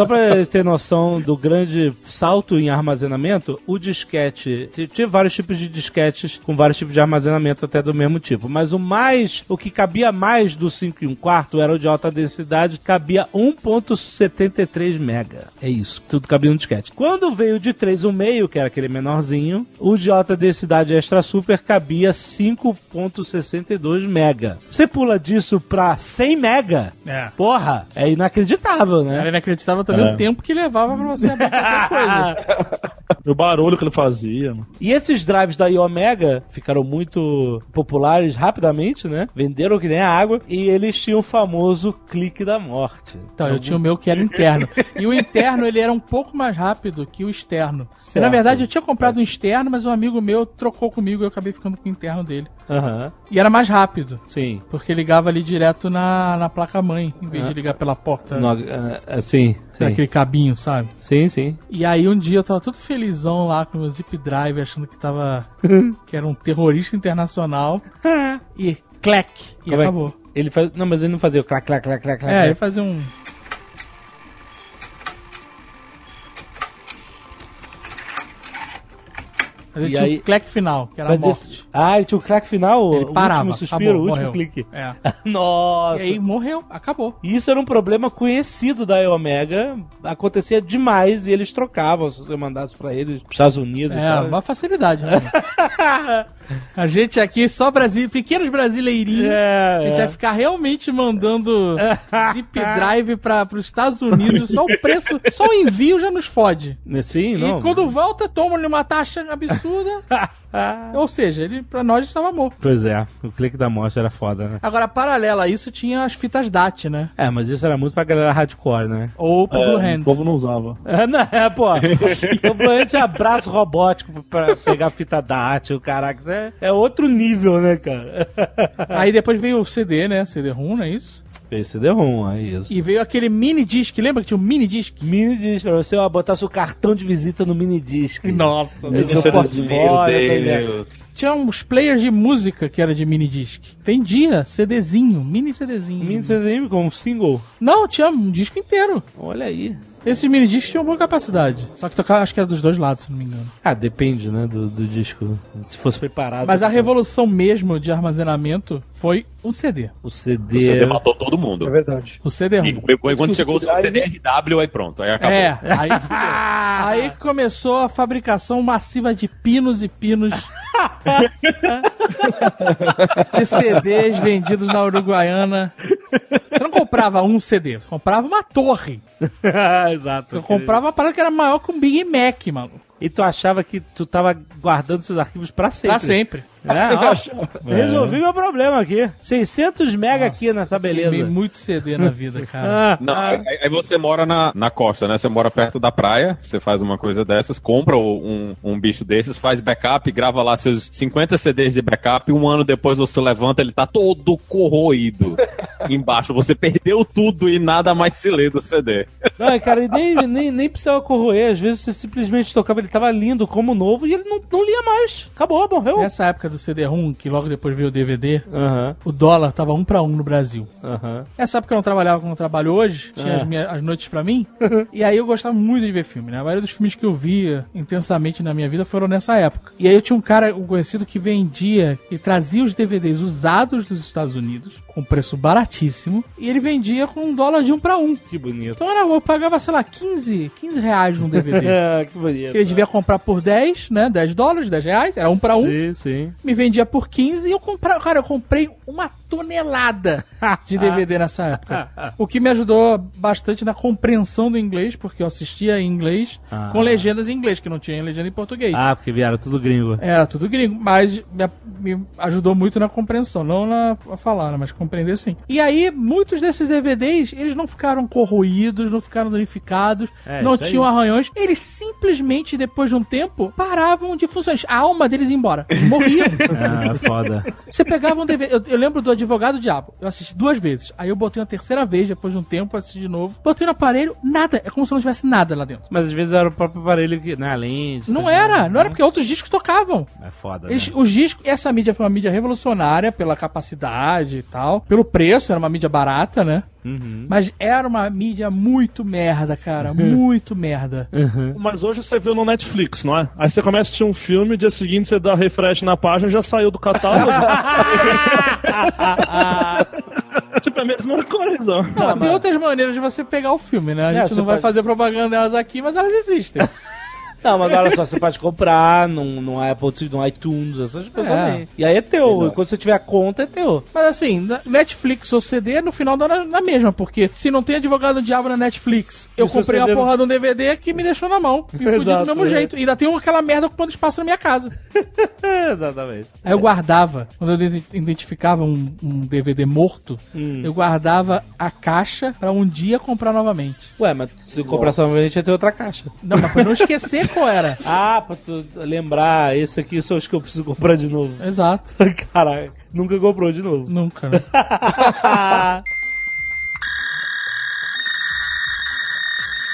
A: Só pra ter noção do grande salto em armazenamento, o disquete. Tinha vários tipos de disquetes com vários tipos de armazenamento até do mesmo tipo. Mas o mais. O que cabia mais do 5 e 1 quarto era o de alta densidade, cabia 1.73 mega. É isso. Tudo cabia no disquete. Quando veio o de 3,5, que era aquele menorzinho, o de alta densidade extra super cabia 5.62 mega. Você pula disso pra 100 mega.
E: É.
A: Porra, é inacreditável, né?
E: Era inacreditável também
C: É.
E: o tempo que levava pra você abrir qualquer [LAUGHS] coisa.
C: O barulho que ele fazia, mano.
A: E esses drives da Iomega ficaram muito populares rapidamente, né? Venderam que nem a água. E eles tinham o famoso clique da morte.
E: Então, eu tinha o meu que era interno. E o interno, ele era um pouco mais rápido que o externo. E,
A: Certo.
E: na verdade, eu tinha comprado um externo, mas um amigo meu trocou comigo e eu acabei ficando com o interno dele.
A: Aham,
E: E era mais rápido,
A: sim.
E: porque ligava ali direto na, na placa-mãe, em vez de ligar pela porta,
A: No, ah, ah, sim, sim.
E: naquele cabinho, sabe?
A: Sim, sim.
E: E aí um dia eu tava todo felizão lá com o meu zip drive, achando que tava. [LAUGHS] que era um terrorista internacional. [LAUGHS] e clec! E
A: Como é
E: acabou.
A: Ele faz... Não, mas ele não fazia o clac, clac, clac, clac, clac.
E: É, ele
A: clac.
E: fazia um. Mas ele
A: E
E: tinha
A: aí-
E: um clec final, que era a
A: Mas
E: morte.
A: esse... Ah, ele tinha o clac final,
E: Ele
A: o
E: parava,
A: último suspiro,
E: acabou,
A: o último
E: morreu.
A: clique.
E: É. [LAUGHS]
A: Nossa.
E: E aí morreu, acabou.
A: E isso era um problema conhecido da Omega. Acontecia demais e eles trocavam se você mandasse pra eles, pros Estados Unidos e
E: É,
A: tal.
E: uma facilidade, né? [LAUGHS] A gente aqui, só Brasil, pequenos brasileirinhos,
A: É,
E: a gente
A: é.
E: vai ficar realmente mandando [LAUGHS] zip drive para os Estados Unidos. Só o preço, só o envio já nos fode.
A: Sim, não.
E: E quando volta, toma-lhe uma taxa absurda. [LAUGHS] Ou seja, ele para nós estava morto.
A: Pois é, o clique da morte era foda, né?
E: Agora, paralela a isso, tinha as fitas DAT, né?
A: É, mas isso era muito pra galera hardcore, né?
E: Ou pro Blue
C: É,
E: Hand.
C: o povo não usava. [LAUGHS]
A: É, não, é, pô. o Blunt tinha braço robótico pra pegar fita DAT, o caraca. isso É, é outro nível, né, cara?
E: Aí depois veio o CD, né? CD-ROM, não é isso?
A: Fez CD-ROM, é isso.
E: E veio aquele mini disc, lembra que tinha um mini disc?
A: Mini disc, pra você ó, botar seu cartão de visita no mini disc.
E: Nossa,
A: Esse é portfólio.
E: Tinha uns players de música que era de mini disc. Vendia CDzinho, mini CDzinho.
A: Mini CDM com um single.
E: Não, tinha um disco inteiro.
A: Olha aí.
E: Esse mini disc tinha uma boa capacidade. Só que tocava, acho que era dos dois lados, se não me engano.
A: Ah, depende, né, do, do disco. Se fosse preparado.
E: Mas a revolução mesmo de armazenamento foi o CD.
A: O CD.
D: O CD matou todo mundo.
B: É verdade.
E: O CD-ROM.
D: E, e quando chegou o CDRW, aí pronto, aí acabou.
E: É, aí, aí começou a fabricação massiva de pinos e pinos [LAUGHS] de CDs vendidos na Uruguaiana. Você não comprava um CD, você comprava uma torre. [LAUGHS]
A: Exato.
E: Você comprava uma parada que era maior que um Big Mac, maluco.
A: E tu achava que tu tava guardando seus arquivos pra sempre.
E: Pra sempre.
A: É, [LAUGHS] ó, Resolvi meu problema aqui. 600 mega aqui nessa beleza.
E: Queimei muito CD na vida, [LAUGHS] cara.
A: Ah,
D: Não,
A: ah,
D: aí, aí você mora na, na costa, né? Você mora perto da praia, você faz uma coisa dessas, compra um, um bicho desses, faz backup, grava lá seus 50 CDs de backup, um ano depois você levanta, ele tá todo corroído [LAUGHS] embaixo. Você perdeu tudo e nada mais se lê do CD.
A: Não, cara, e nem, nem, nem precisava corroer. Às vezes você simplesmente tocava, ele tava lindo como novo e ele não, não lia mais. Acabou, morreu.
E: Nessa época do CD-ROM, que logo depois veio o DVD,
A: Aham,
E: o dólar tava um pra um no Brasil.
A: aham.
E: Nessa época eu não trabalhava como eu trabalho hoje, tinha
A: É.
E: as, minhas, as noites pra mim, [LAUGHS] e aí eu gostava muito de ver filme, né? A maioria dos filmes que eu via intensamente na minha vida foram nessa época. E aí eu tinha um cara, um conhecido, que vendia e trazia os DVDs usados dos Estados Unidos, com preço baratíssimo, e ele vendia com um dólar de um pra um.
A: Que bonito.
E: Então era, eu pagava, sei lá, 15, 15 reais num DVD. [LAUGHS]
A: É, que bonito.
E: que devia comprar por 10, né? 10 dólares, 10 reais, era um pra um.
A: Sim, sim.
E: Me vendia por 15 e eu comprava, cara, eu comprei uma tonelada de [LAUGHS] DVD nessa época. O que me ajudou bastante na compreensão do inglês, porque eu assistia em inglês
A: Ah.
E: com legendas em inglês, que não tinha legenda em português.
A: Ah, porque vieram tudo gringo.
E: Era tudo gringo, mas me, ajudou muito na compreensão, não na falar, né, mas compreender sim. E aí, muitos desses DVDs, eles não ficaram corroídos, não ficaram danificados,
A: É,
E: não
A: isso aí.
E: tinham arranhões, eles simplesmente, depois de um tempo, paravam de funcionar. A alma deles ia embora. Morriam. [LAUGHS]
A: Ah, foda.
E: Você pegava um DVD. Eu, eu lembro do Advogado Diabo. Eu assisti duas vezes. Aí eu botei uma terceira vez, depois de um tempo, assisti de novo. Botei no aparelho, nada. É como se não tivesse nada lá dentro.
A: Mas às vezes era o próprio aparelho que. Não, além de-
E: Não era, não era porque outros discos tocavam.
A: É foda.
E: Eles-
A: né?
E: os discos, essa mídia foi uma mídia revolucionária pela capacidade e tal, pelo preço, era uma mídia barata, né?
A: Uhum.
E: Mas era uma mídia muito merda, cara, [LAUGHS] muito merda.
C: Mas hoje você viu no Netflix, não é? Aí você começa a assistir um filme, dia seguinte você dá refresh na página já saiu do catálogo. [LAUGHS] tipo, é a mesma coisa.
E: Não, tem outras maneiras de você pegar o filme, né? A
A: É,
E: gente
A: você
E: não vai
A: pode-
E: fazer propaganda delas aqui, mas elas existem. [LAUGHS]
A: Não, mas olha só, você pode comprar num, num Apple, TV, no iTunes, essas coisas
E: É.
A: também. E aí é teu. E quando você tiver a conta, é teu.
E: Mas assim, na- Netflix ou CD, no final dá na, na mesma, porque se não tem advogado do diabo na Netflix, eu
A: o
E: comprei
A: CD
E: uma porra de um DVD que me deixou na mão. E fudi do [LAUGHS]
A: Exato,
E: mesmo
A: é.
E: jeito. E ainda tem aquela merda ocupando espaço na minha casa. [LAUGHS]
A: Exatamente.
E: Aí eu guardava, quando eu ident- identificava um, um DVD morto,
A: Hum.
E: eu guardava a caixa pra um dia comprar novamente.
A: Ué, mas se comprar só novamente, ia ter outra caixa.
E: Não, mas pra não esquecer [LAUGHS] qual era.
A: Ah, pra tu lembrar, esse aqui são os que eu preciso comprar de novo.
E: Exato. [LAUGHS]
A: Caralho, nunca comprou de novo.
E: Nunca, [LAUGHS]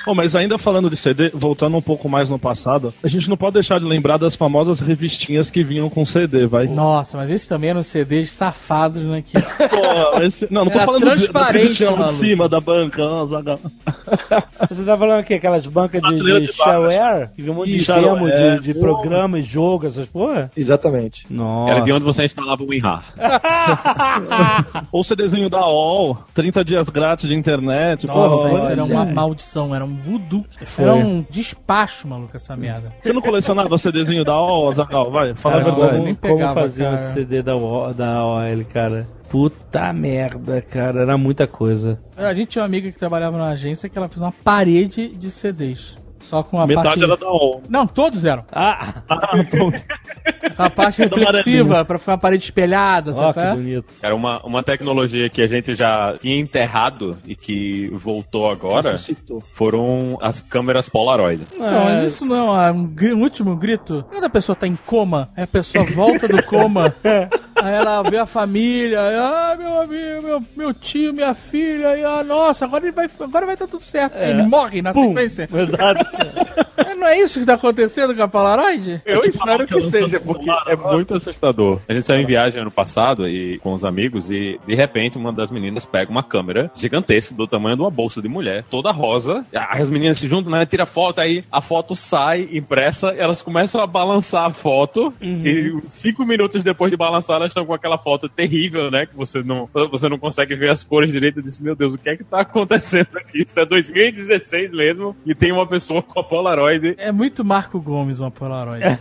C: Bom, mas ainda falando de CD, voltando um pouco mais no passado, a gente não pode deixar de lembrar das famosas revistinhas que vinham com CD, vai.
E: Nossa, mas esse também eram CDs safados, né? Que...
C: Pô, esse- não, não tô
E: Era
C: falando de-
E: transparente,
C: de
E: maluco.
C: cima da banca. ó, Zagal.
A: Você tá falando aqui, aquelas bancas de, de
C: de
A: shareware? Que vem um monte de demo
C: é.
A: de, de programa e jogo, essas porra?
B: Exatamente.
A: Nossa.
D: Era de onde você instalava o WinRAR. [LAUGHS]
C: Ou CDzinho da OL, 30 dias grátis de internet.
E: Nossa,
C: pô,
E: isso era uma maldição, era um voodoo.
A: Foi.
E: Era um despacho, maluco, essa merda.
C: Você não colecionava CDzinho da OL, Zagal? Vai, fala
A: Cara,
C: a verdade.
E: nem
A: como, como
E: pegava,
A: fazer um
E: cara.
A: CD da, O- da OL, cara? Puta merda, cara. Era muita coisa.
E: A gente tinha uma amiga que trabalhava na agência que ela fez uma parede de CDs. Só com a
C: Metade
E: parte...
C: era da OL.
E: Não, todos eram.
A: Ah,
C: Ah.
E: A parte [LAUGHS] reflexiva, pra ficar uma parede espelhada, sabe?
A: que
E: é?
A: bonito.
D: Era uma, uma tecnologia que a gente já tinha enterrado e que voltou agora.
B: Ressuscitou.
D: Foram as câmeras Polaroid.
E: Então, mas isso não é um, um último grito? Quando a pessoa tá em coma, aí a pessoa volta do coma, [LAUGHS] aí ela vê a família, aí, ah, meu amigo, meu, meu tio, minha filha, e ah, nossa, agora ele vai, agora vai dar tudo certo. Aí ele morre na
A: Pum.
E: sequência.
A: Exato. [LAUGHS]
E: É, Não é isso que tá acontecendo com a Polaroid?
D: Eu espero
C: que
D: que seja, porque é muito assustador. A gente saiu em viagem ano passado e com os amigos e de repente uma das meninas pega uma câmera gigantesca do tamanho de uma bolsa de mulher, toda rosa. Aí As meninas se juntam, né? Tira foto, aí a foto sai impressa, elas começam a balançar a foto e cinco minutos depois de balançar elas estão com aquela foto terrível, né? Que você não, você não consegue ver as cores direito. Eu disse, meu Deus, o que é que tá acontecendo aqui? Isso é 2016 mesmo e tem uma pessoa com a Polaroid
E: É muito Marco Gomes uma Polaroid. [LAUGHS]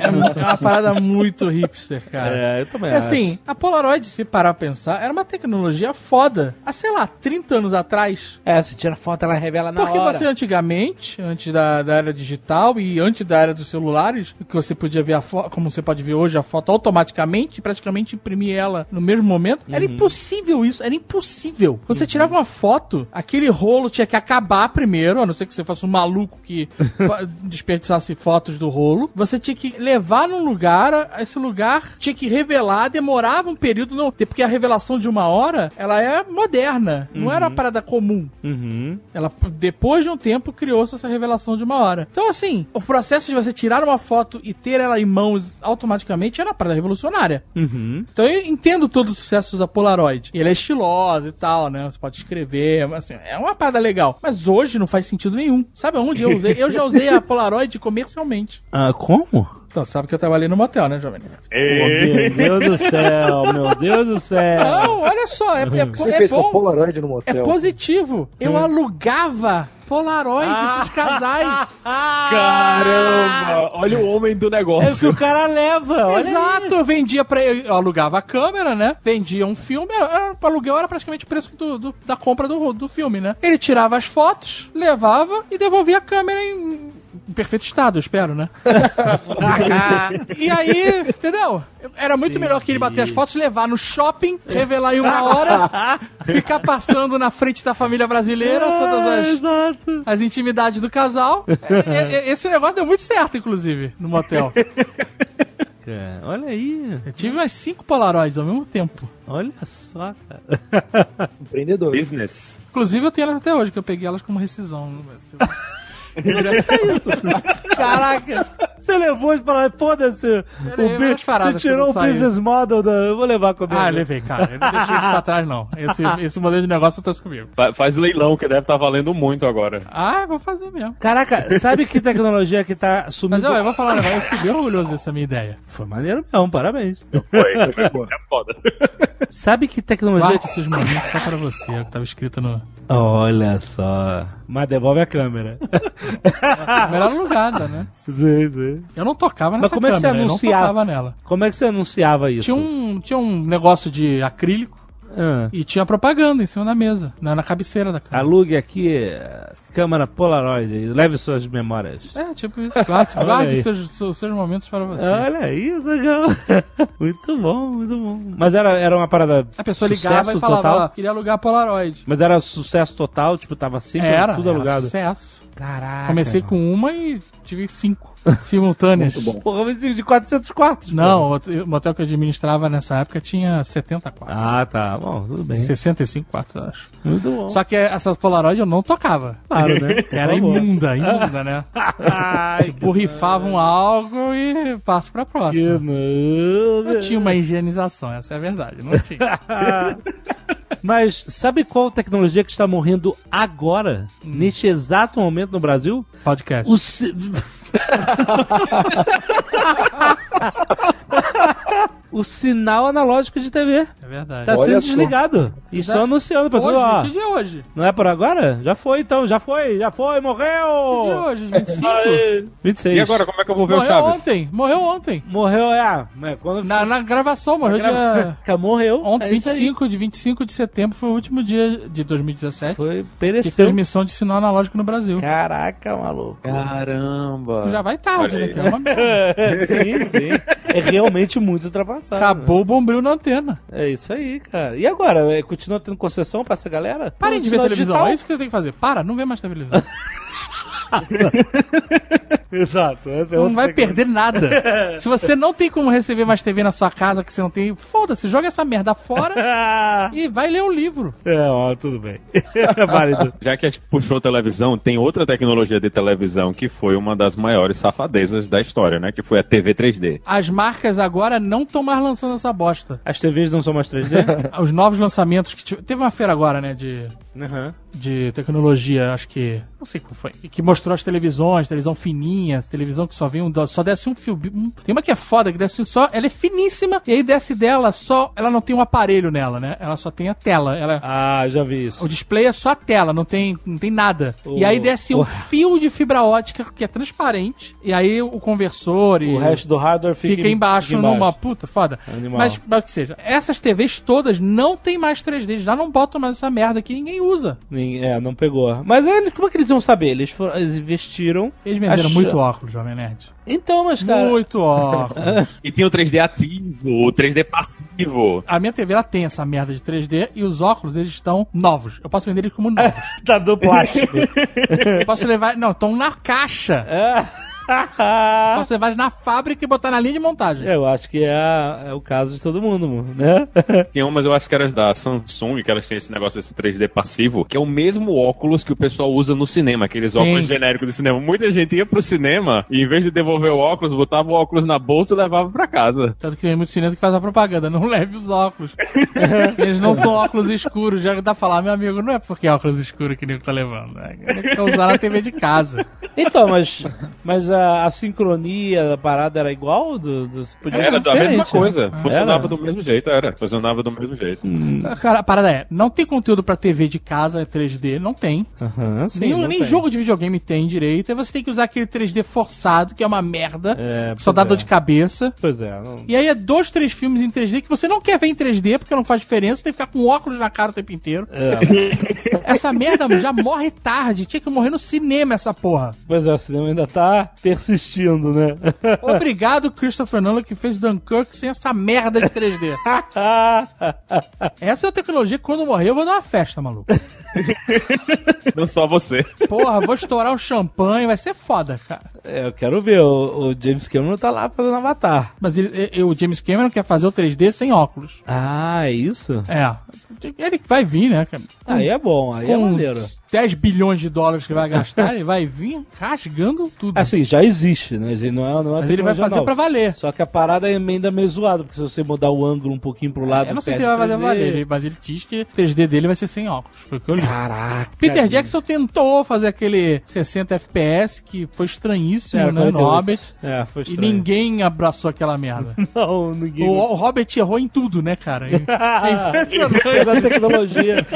E: É uma parada muito hipster, cara.
A: É, eu também
E: E assim, a Polaroid, se parar pra pensar, era uma tecnologia foda. Há, sei lá, 30 anos atrás.
A: É, se tira foto, ela revela na
E: Porque
A: hora.
E: você antigamente, antes da, da era digital e antes da era dos celulares, que você podia ver a foto, como você pode ver hoje, a foto automaticamente, praticamente imprimir ela no mesmo momento, era impossível isso, era impossível. Você tirava uma foto, aquele rolo tinha que acabar primeiro, a não ser que você fosse um maluco que [LAUGHS] desperdiçasse fotos do rolo. Você tinha que levar num lugar, esse lugar tinha que revelar, demorava um período, não, porque a revelação de uma hora, ela é moderna, não era uma parada comum.
A: Uhum.
E: Ela, depois de um tempo, criou-se essa revelação de uma hora. Então, assim, o processo de você tirar uma foto e ter ela em mãos automaticamente era uma parada revolucionária.
A: Uhum.
E: Então eu entendo todo o sucesso da Polaroid. E ela é estilosa e tal, né? Você pode escrever, assim, é uma parada legal. Mas hoje não faz sentido nenhum. Sabe onde eu usei? Eu já usei a Polaroid comercialmente.
A: Ah, como?
E: Então, sabe que eu trabalhei no motel, né, Jovem? Nerd?
A: Meu Deus do céu, meu Deus do céu.
E: Não, olha só, é, é,
B: Você
E: é
B: fez com
E: bom.
B: Polaroid no
E: É
B: motel.
E: positivo. Eu alugava Polaroid pros casais. [LAUGHS]
D: Caramba! Olha o homem do
A: É o que
D: negócio.
A: o cara leva.
E: Exato, eu vendia pra. Eu alugava a câmera, né? Vendia um filme. Era, era, o aluguel era praticamente o preço do, do- da compra do, do filme, né? Ele tirava as fotos, levava e devolvia a câmera em, em perfeito estado, eu espero, né? [LAUGHS] e aí, entendeu? Era muito melhor que ele bater as fotos, levar no shopping, revelar em uma hora, ficar passando na frente da família brasileira todas
A: Ah,
E: as,
A: Exato.
E: as intimidades do casal. É, é, Esse negócio deu muito certo, inclusive, no motel.
A: Cara, olha aí.
E: Eu tive umas cinco Polaroids ao mesmo tempo.
A: Olha só, cara.
B: Empreendedor.
D: Business.
E: Inclusive, eu tenho elas até hoje, que eu peguei elas como rescisão. [LAUGHS]
A: Caraca. Você levou para foda-se.
E: levei
A: O bi- Você tirou o business model da. Eu vou levar comigo.
E: Ah, levei, cara. Eu não deixei isso pra trás, não. Esse, esse modelo de negócio eu trouxe comigo.
D: Fa- Faz leilão, que deve estar valendo muito agora.
E: Ah, eu vou fazer mesmo.
A: Caraca, sabe que tecnologia que tá sumindo?
E: Mas ó, eu vou falar? Eu fiquei bem orgulhoso dessa minha ideia.
A: Foi maneiro mesmo, parabéns.
D: Foi. [LAUGHS] É foda.
A: Sabe que tecnologia.
E: Guarde esses momentos só pra você, é o que tava escrito no.
A: Olha só. Mas devolve a câmera. [LAUGHS] [LAUGHS]
E: Melhor alugada, né?
A: sim, sim.
E: Eu não tocava
A: Mas
E: nessa
A: como é que você
E: câmera, eu não
A: anunciava?
E: tocava nela.
A: Como é que você anunciava isso?
E: Tinha um, tinha um negócio de acrílico
A: Ah.
E: e tinha propaganda em cima da mesa, na, na cabeceira da câmera.
A: Alugue aqui eh, câmera Polaroid leve suas memórias.
E: É, tipo isso. Guarde, [LAUGHS] guarde seus, seus, seus momentos para você.
A: Olha aí, legal. [LAUGHS] muito bom, muito bom. Mas era, era uma parada.
E: A pessoa ligava e falava,
A: total.
E: queria alugar Polaroid.
A: Mas era sucesso total, tipo, tava sempre
E: Era,
A: tudo
E: era
A: alugado.
E: sucesso.
A: Caraca.
E: Comecei com uma e tive cinco [LAUGHS] simultâneas.
B: Muito bom.
A: Porra, de 400 quartos.
E: Não, o hotel- o motel que eu administrava nessa época tinha 70 quartos.
A: Ah, tá. Bom, tudo bem.
E: 65 quartos, eu acho.
A: Muito bom.
E: Só que essa Polaroid eu não tocava.
A: Claro, né?
E: Era imunda, [LAUGHS] imunda, né? tipo, rifavam algo e passo pra
A: Que
E: próxima.
A: não.
E: Não tinha uma higienização, essa é a verdade. Não tinha. [LAUGHS]
A: Mas sabe qual tecnologia que está morrendo agora,
E: Hum.
A: neste exato momento no Brasil?
E: Podcast.
A: O [LAUGHS] [LAUGHS] o sinal analógico de TV.
E: É verdade.
A: Tá
B: Olha
A: sendo
B: só.
A: desligado. E só anunciando pra tudo,
E: hoje,
A: ó.
E: que dia é hoje?
A: Não é por agora? Já foi então, já foi, já foi,
E: Que dia é
A: morreu!
E: hoje? 25?
A: 26.
D: E agora, como é que eu vou ver o
E: Morreu
D: Chaves?
E: ontem. Morreu ontem.
A: Morreu, é. é quando
E: Na, na gravação, morreu dia... [LAUGHS]
A: Cara, morreu.
E: Ontem,
A: é isso aí.
E: 25 de 25 de setembro, foi o último dia de 2017
A: Foi
E: de
A: pereceu.
E: transmissão de sinal analógico no Brasil.
A: Caraca, maluco.
D: Caramba.
E: Já vai tarde,
D: Olha
E: né? que é uma merda. [LAUGHS]
A: sim, sim. É realmente muito ultrapassado.
E: Acabou o bombril na antena.
A: É isso aí, cara. E agora? É, Continua tendo concessão pra essa galera?
E: Parem de ver televisão,
A: digital?
E: é isso que você tem que fazer. Para, não vê mais televisão. [LAUGHS] [LAUGHS]
A: Exato. Essa é
E: Você não vai
A: coisa.
E: perder nada. [LAUGHS] Se você não tem como receber mais TV na sua casa, que você não tem, foda-se, joga essa merda fora [LAUGHS] e vai ler um livro.
A: é, ó, tudo bem. É válido.
D: Já que a gente puxou televisão, tem outra tecnologia de televisão que foi uma das maiores safadezas da história, né? Que foi a TV 3D.
E: As marcas agora não estão mais lançando essa bosta.
A: As TVs não são mais 3D?
E: Os novos lançamentos que tive- teve uma feira agora, né, de
A: Aham.
E: De tecnologia, acho que. Não sei qual foi. Que mostrou as televisões, televisão fininha, televisão que só vem um. Só desce um fio. um- tem uma que é foda, que desce só. Ela é finíssima, e aí desce dela só. Ela não tem um aparelho nela, né? Ela só tem a tela. Ela,
A: Ah, já vi isso.
E: o display é só a tela, não tem, não tem nada.
A: O-
E: e aí desce um
A: o-
E: fio de fibra ótica que é transparente. E aí o conversor e.
A: O resto do hardware fica,
E: Fica embaixo,
A: fica
E: numa puta foda.
A: Animal.
E: Mas, mas o que seja, essas TVs todas não tem mais 3D, já não botam mais essa merda que ninguém usa.
A: Nem- É, não pegou. Mas eles, como é que eles iam saber? Eles, foram, eles investiram.
E: Eles venderam
A: Acha-
E: muito óculos, Jovem Nerd.
A: Então, mas cara.
E: Muito óculos. [LAUGHS]
D: E tem o 3D ativo, o 3D passivo.
E: A minha TV ela tem essa merda de 3D e os óculos eles estão novos. Eu posso vender eles como [LAUGHS] novos.
A: Tá do plástico.
E: Eu posso levar. Não, estão na caixa.
A: É. [LAUGHS]
E: Levar eles na fábrica e botar na linha de montagem.
A: Eu acho que é, é o caso de todo mundo, mano, né? [LAUGHS]
D: Tem umas, eu acho que eras da Samsung, que elas têm esse negócio desse 3D passivo, que é o mesmo óculos que o pessoal usa no cinema, aqueles
E: Sim.
D: óculos genéricos de cinema. Muita gente ia pro cinema e em vez de devolver o óculos, botava o óculos na bolsa e levava pra casa.
E: Tanto que tem muito cinema que faz a propaganda. Não [LAUGHS] leve os óculos. Eles não são óculos escuros. Já dá pra falar, meu amigo, não é porque é óculos escuros que o nego tá levando. É pra usar na TV de casa.
A: Então, mas, mas a, a sincronia da parada era igual? Do, do, podia
D: Era
A: ser
D: da mesma
A: né?
D: coisa. Funcionava
A: Era?
D: do mesmo jeito, era. Funcionava do mesmo jeito.
E: Cara, a parada é, não tem conteúdo pra TV de casa 3D, não tem.
A: Aham, sim,
E: nem
A: não
E: nem
A: tem.
E: jogo de videogame tem direito. Aí você tem que usar aquele 3D forçado, que é uma merda.
A: É,
E: só dá
A: pois
E: dor
A: é.
E: de cabeça.
A: Pois é. Não...
E: E aí é dois, três filmes em 3D que você não quer ver em 3D porque não faz diferença, tem que ficar com óculos na cara o tempo inteiro.
A: É.
E: Essa merda já morre tarde, tinha que morrer no cinema essa porra.
A: Pois é, o cinema ainda tá persistindo, né? [LAUGHS]
E: Obrigado, Christopher Nolan, que fez Dunkirk sem essa merda de 3D. [LAUGHS] Essa é a tecnologia que quando morrer eu vou dar uma festa, maluco. [LAUGHS]
D: Não só você.
E: Porra, vou estourar o champanhe, vai ser foda, cara.
A: É, eu quero ver. O, o James Cameron tá lá fazendo Avatar.
E: Mas ele- ele- o James Cameron quer fazer o 3D sem óculos.
A: Ah, é isso?
E: É. Ele vai vir, né? cara?
A: Aí é bom, aí é maneiro.
E: 10 bilhões de dólares que vai gastar, ele vai vir rasgando tudo.
A: Assim, já existe, né? gente? Não é, não é
E: Mas ele vai fazer
A: nova.
E: pra valer.
A: Só que a parada é ainda meio zoada, porque se você mudar o ângulo um pouquinho pro lado.
E: Eu não sei se ele vai fazer
A: 3D.
E: valer, ele- mas ele diz que o 3D dele vai ser sem óculos. Foi o que eu li.
A: Caraca.
E: Peter
A: gente.
E: Jackson tentou fazer aquele 60 FPS que foi estranhíssimo,
A: É,
E: né, no
A: 48.
E: Hobbit.
A: É, foi
E: E
A: estranho.
E: ninguém abraçou aquela merda. [LAUGHS]
A: Não, ninguém.
E: o, o Hobbit errou em tudo, né, cara? [LAUGHS] É
A: É da tecnologia.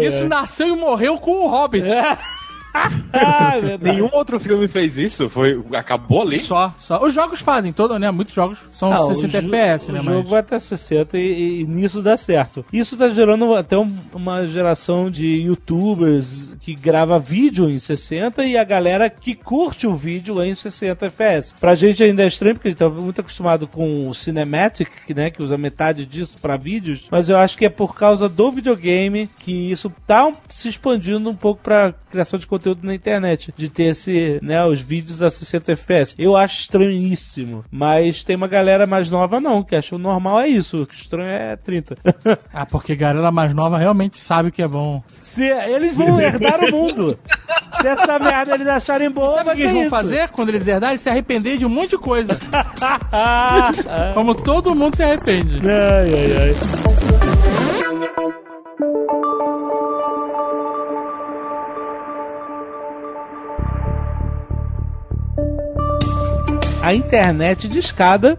A: [LAUGHS]
E: Isso nasceu e morreu com o Hobbit.
A: ai, [LAUGHS] verdade.
D: Nenhum outro filme fez isso. Foi, acabou ali.
E: Só, só. Os jogos fazem, todo, né? Muitos jogos são
A: Ah,
E: 60
A: o jo-
E: FPS, né?
A: O
E: mas-
A: jogo vai até 60 e, e nisso dá certo. Isso tá gerando até um- uma geração de youtubers que grava vídeo em 60 e a galera que curte o vídeo em 60 FPS. Pra gente ainda é estranho porque a gente tá muito acostumado com o Cinematic, né, que usa metade disso pra vídeos, mas eu acho que é por causa do videogame que isso tá se expandindo um pouco pra criação de conteúdo na internet, de ter esse, né, os vídeos a 60 FPS. Eu acho estranhíssimo, mas tem uma galera mais nova não, que acha o normal é isso, o que estranho é 30. [LAUGHS]
E: Ah, porque galera mais nova realmente sabe o que é bom.
A: Se eles vão herdar o mundo. Se essa merda eles acharem boa,
E: Sabe
A: vai
E: o que eles vão
A: isso.
E: fazer quando eles herdarem? Se arrepender de um monte de coisa. [LAUGHS] Como todo mundo se arrepende.
A: Ai, ai, ai. A internet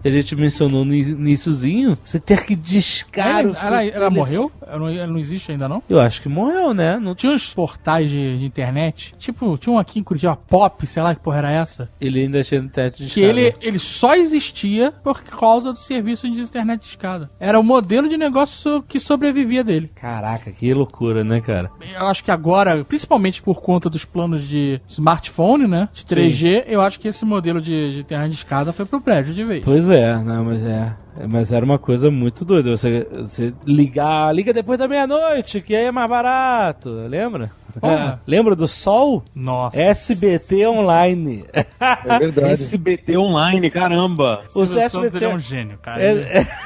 A: que a gente mencionou no iníciozinho, você ter que discar
E: Ela,
A: o seu
E: ela, ela morreu? Não, não existe ainda, não?
A: Eu acho que morreu, né? Não
E: Tinha uns portais de, de internet, tipo, tinha um aqui em Curitiba, Pop, sei lá que porra era essa,
A: Ele ainda tinha internet de
E: que
A: escada.
E: ele, ele só existia por causa do serviço de internet de escada. Era o modelo de negócio que sobrevivia dele.
A: Caraca, que loucura, né, cara?
E: Eu acho que agora, principalmente por conta dos planos de smartphone, né, de 3G, eu acho que esse modelo de, de internet de escada foi pro prédio de vez.
A: Pois é, não, mas é. Mas era uma coisa muito doida. Você, você ligar, liga depois da meia-noite, que aí é mais barato. Lembra?
E: Porra.
A: Lembra do Sol?
E: Nossa.
A: SBT Online.
B: É verdade. [LAUGHS]
D: SBT Online, caramba.
A: O
E: Silvio
A: SBT
E: é um gênio, cara.
A: É- é- [LAUGHS]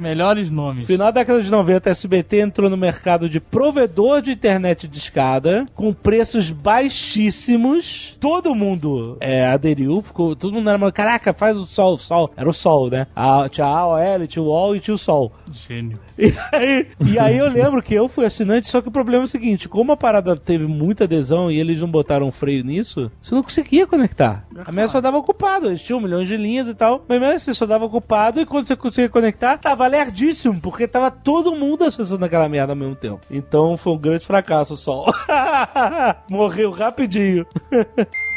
E: Melhores nomes.
A: Final da década de 90, a SBT entrou no mercado de provedor de internet de escada, com preços baixíssimos. Todo mundo é, aderiu, ficou, todo mundo era, mal, caraca, faz o sol, o sol. Era o sol, né? A, tinha a AOL, tinha o UOL e tinha o sol.
E: Gênio.
A: E aí, e aí eu lembro que eu fui assinante, só que o problema é o seguinte: como a parada teve muita adesão e eles não botaram um freio nisso, você não conseguia conectar. A minha só dava ocupado, eles tinham milhões de linhas e tal, mas mesmo assim só dava ocupado e quando você conseguia conectar, tava lerdíssimo, porque tava todo mundo acessando aquela merda ao mesmo tempo. Então foi um grande fracasso o sol. [LAUGHS] Morreu rapidinho. [LAUGHS]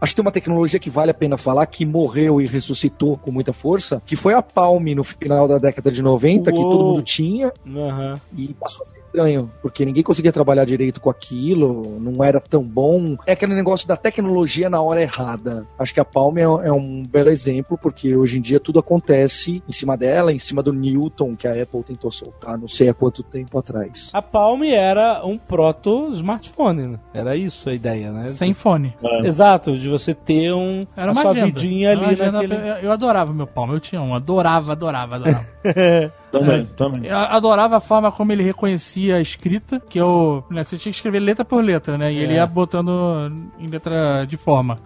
B: Acho que tem uma tecnologia que vale a pena falar, que morreu e ressuscitou com muita força, que foi a Palm no final da década de 90, que
A: Uou.
B: todo mundo tinha,
A: Aham.
B: e passou a ser estranho, porque ninguém conseguia trabalhar direito com aquilo, não era tão bom. É aquele negócio da tecnologia na hora errada. Acho que a Palm é, é um belo exemplo, porque hoje em dia tudo acontece em cima dela, em cima do Newton, que a Apple tentou soltar não sei há quanto tempo atrás.
A: A Palm era um proto-smartphone, né? Era isso a ideia, né?
E: Sem fone.
A: Exato, de você ter um,
E: Era
A: a
E: uma
A: sua
E: agenda.
A: vidinha
E: Era uma
A: ali
E: agenda-
A: naquele...
E: eu, eu adorava meu palmo, eu tinha um. Adorava, adorava, adorava. [LAUGHS]
C: Também,
E: É.
C: também.
E: Eu adorava a forma como ele reconhecia a escrita, que eu. Né, você tinha que escrever letra por letra, né? E ele
A: É.
E: ia botando em letra de forma.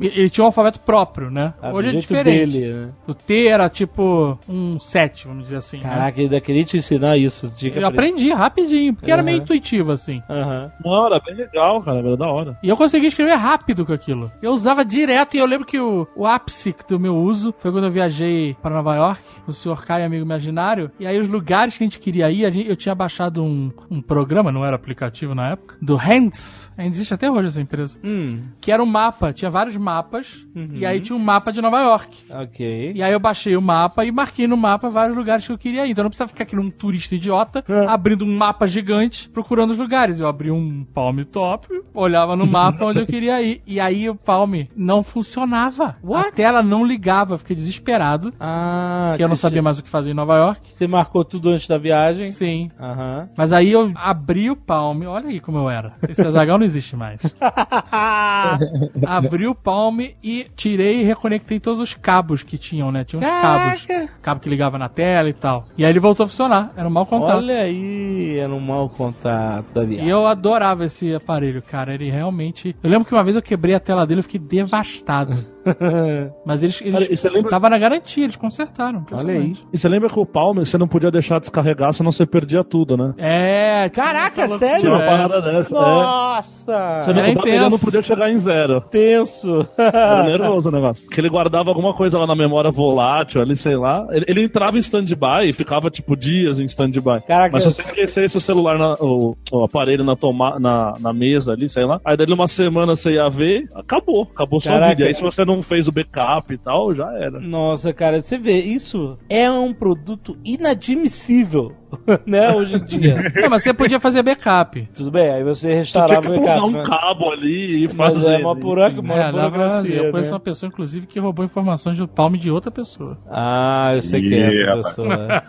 E: Ele tinha um alfabeto próprio, né?
A: Ah,
E: Hoje é
A: jeito
E: diferente.
A: dele, né?
E: O T era tipo um 7, vamos dizer assim. né?
A: Caraca, ele ainda queria te ensinar isso. Tinha
E: Eu
A: aprender.
E: aprendi rapidinho, porque era meio intuitivo, assim.
A: Aham.
C: Não, era bem legal, cara, era da hora.
E: E eu consegui escrever rápido com aquilo. Eu usava direto e eu lembro que o, o ápice do meu uso foi quando eu viajei para Nova York, o Sr. Kai, amigo imaginário. E aí os lugares que a gente queria ir, eu tinha baixado um, um programa, não era aplicativo na época, do Hands. Ainda existe até hoje essa empresa.
A: Hum,
E: Que era um mapa, tinha vários mapas. E aí tinha um mapa de Nova York.
A: ok.
E: E aí eu baixei o mapa e marquei no mapa vários lugares que eu queria ir. Então eu não precisava ficar aqui num turista idiota, abrindo um mapa gigante, procurando os lugares. Eu abri um Palm Top, olhava no mapa onde eu queria ir. E aí o Palm não funcionava. A tela não ligava, eu fiquei desesperado.
A: Ah,
E: Porque eu não sabia mais o que fazer em Nova York.
A: Você marcou tudo antes da viagem?
E: Sim.
A: Aham.
E: Mas aí eu abri o Palm, olha aí como eu era. Esse Azagal não existe mais. [LAUGHS] abri o Palm e tirei e reconectei todos os cabos que tinham, né? Tinha uns cabos. Cabo que ligava na tela e tal. E aí ele voltou a funcionar. Era um mau contato.
A: Olha aí, era um mau contato da
E: E
A: viagem.
E: eu adorava esse aparelho, cara. Ele realmente. Eu lembro que uma vez eu quebrei a tela dele e fiquei devastado. [LAUGHS] [LAUGHS] Mas eles. eles...
C: Cara, lembra-
E: Tava na garantia, eles consertaram.
A: Olha aí.
C: E você lembra que o Palm você não podia deixar descarregar, senão você perdia tudo, né?
E: É,
A: Caraca, sério?
C: Tinha uma
E: É.
C: parada dessa. É.
A: Nossa!
C: Você não, bateria não podia chegar em zero.
A: tenso.
C: Era nervoso o negócio. Porque ele guardava alguma coisa lá na memória volátil, ali, sei lá. Ele, ele entrava em stand-by e ficava, tipo, dias em stand-by.
A: Caraca,
C: Mas se você esquecesse o celular, na- o, o aparelho na, toma, na, na mesa ali, sei lá, aí dali uma semana você ia ver, acabou. Acabou sua
A: Caraca.
C: vida. E aí se você não fez o backup e tal, já era.
A: Nossa, cara, você vê, isso é um produto inadmissível, [LAUGHS] né, hoje em dia. [LAUGHS]
E: Não, mas você podia fazer backup.
A: Tudo bem, aí você restaurava o backup,
C: um
A: né?
C: cabo ali e
A: Mas
C: fazer.
A: é uma, pura, uma
E: É,
A: burocracia,
E: Eu conheço
A: né?
E: uma pessoa, inclusive, que roubou informações do Palm de outra pessoa.
A: Ah, eu sei que é essa
D: Yeah.
A: pessoa.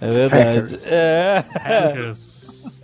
A: É verdade. É.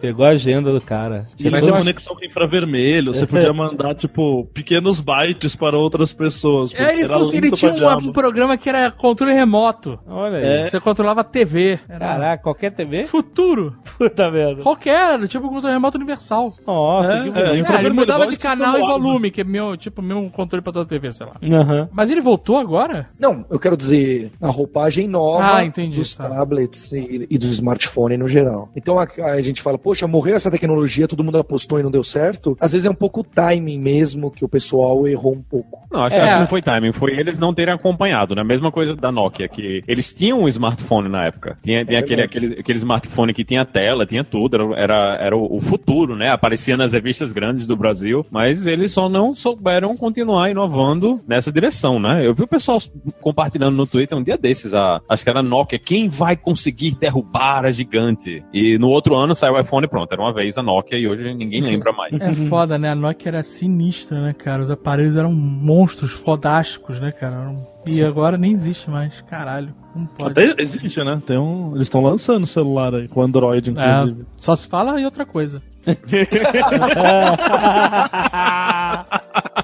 A: Pegou a agenda do cara. Tinha
C: tinha
A: todos-
C: conexão com infravermelho, você podia mandar, tipo, pequenos bytes para outras pessoas.
E: É, ele, fosse, ele
C: lento
E: tinha um, um programa que era controle remoto.
A: Olha aí.
C: É.
E: Você controlava a TV. Era
A: Caraca, qualquer TV?
E: futuro. [LAUGHS]
A: Puta merda.
E: Qualquer, era tipo um controle remoto universal.
A: Nossa,
C: É,
A: que
C: é,
A: bonito.
E: Ah, ele mudava de canal e volume, que é meu, tipo, meu controle pra toda a TV, sei lá.
A: Aham.
E: Mas ele voltou agora?
B: Não, eu quero dizer a roupagem nova
E: Ah, entendi,
B: dos
E: tá.
B: tablets e, e do smartphone no geral. Então a, a gente fala, poxa, morreu essa tecnologia, todo mundo apostou e não deu certo. Às vezes é um pouco o timing mesmo que o pessoal errou um pouco.
D: Não, acho,
E: É.
D: acho que não foi timing, foi eles não terem acompanhado, né? Mesma coisa da Nokia, que eles tinham um smartphone na época. Tinha, tinha aquele, aquele, aquele smartphone que tinha tela, tinha tudo, era, era, era o, o futuro, né? Aparecia nas revistas grandes do Brasil, mas eles só não souberam continuar inovando nessa direção, né? Eu vi o pessoal compartilhando no Twitter um dia desses, a, acho que era a Nokia, quem vai conseguir derrubar a gigante? E no outro ano saiu o iPhone, pronto, era uma vez a Nokia e hoje ninguém lembra mais.
E: É foda, né? A Nokia era sinistra, né, cara? Os aparelhos eram monstros fodásticos, né, cara? Eram- E agora nem existe mais. Caralho. Não pode.
C: Até existe, né? Tem um... Eles estão lançando celular aí, com Android,
E: É,
C: inclusive.
E: só se fala em outra coisa. [LAUGHS] [LAUGHS]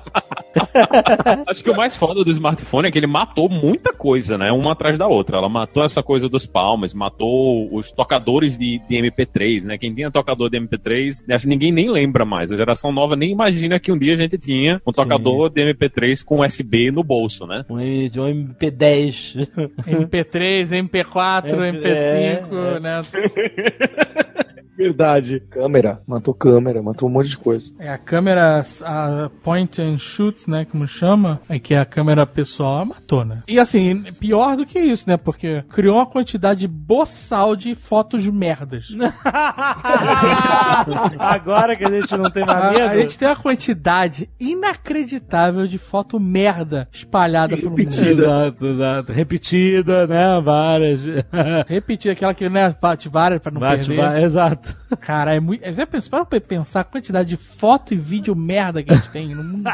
E: [LAUGHS]
D: Acho que o mais foda do smartphone é que ele matou muita coisa, né? Uma atrás da outra. Ela matou essa coisa dos palmas, matou os tocadores de, de MP3, né? Quem tinha tocador de MP3, acho que ninguém nem lembra mais. A geração nova nem imagina que um dia a gente tinha um tocador de MP3 com USB no bolso, né?
A: Um, um MP10.
E: MP3, MP4,
A: É,
E: MP5,
A: é.
E: né? [LAUGHS]
B: Verdade. Câmera. Matou câmera, matou um monte de coisa.
E: É a câmera a point and shoot, né, como chama, é que é a câmera pessoal matou, né? E assim, pior do que isso, né? Porque criou uma quantidade boçal de fotos merdas. [LAUGHS]
A: Agora que a gente não tem mais medo.
E: a gente tem uma quantidade inacreditável de foto merda espalhada pelo mundo.
A: Exato, exato. Repetida, né? Várias.
E: Repetir aquela que, né, bate várias pra não
A: Bate,
E: perder.
A: vai, exato.
E: Cara, é muito. Já pensou para pensar a quantidade de foto e vídeo merda que a gente tem no mundo?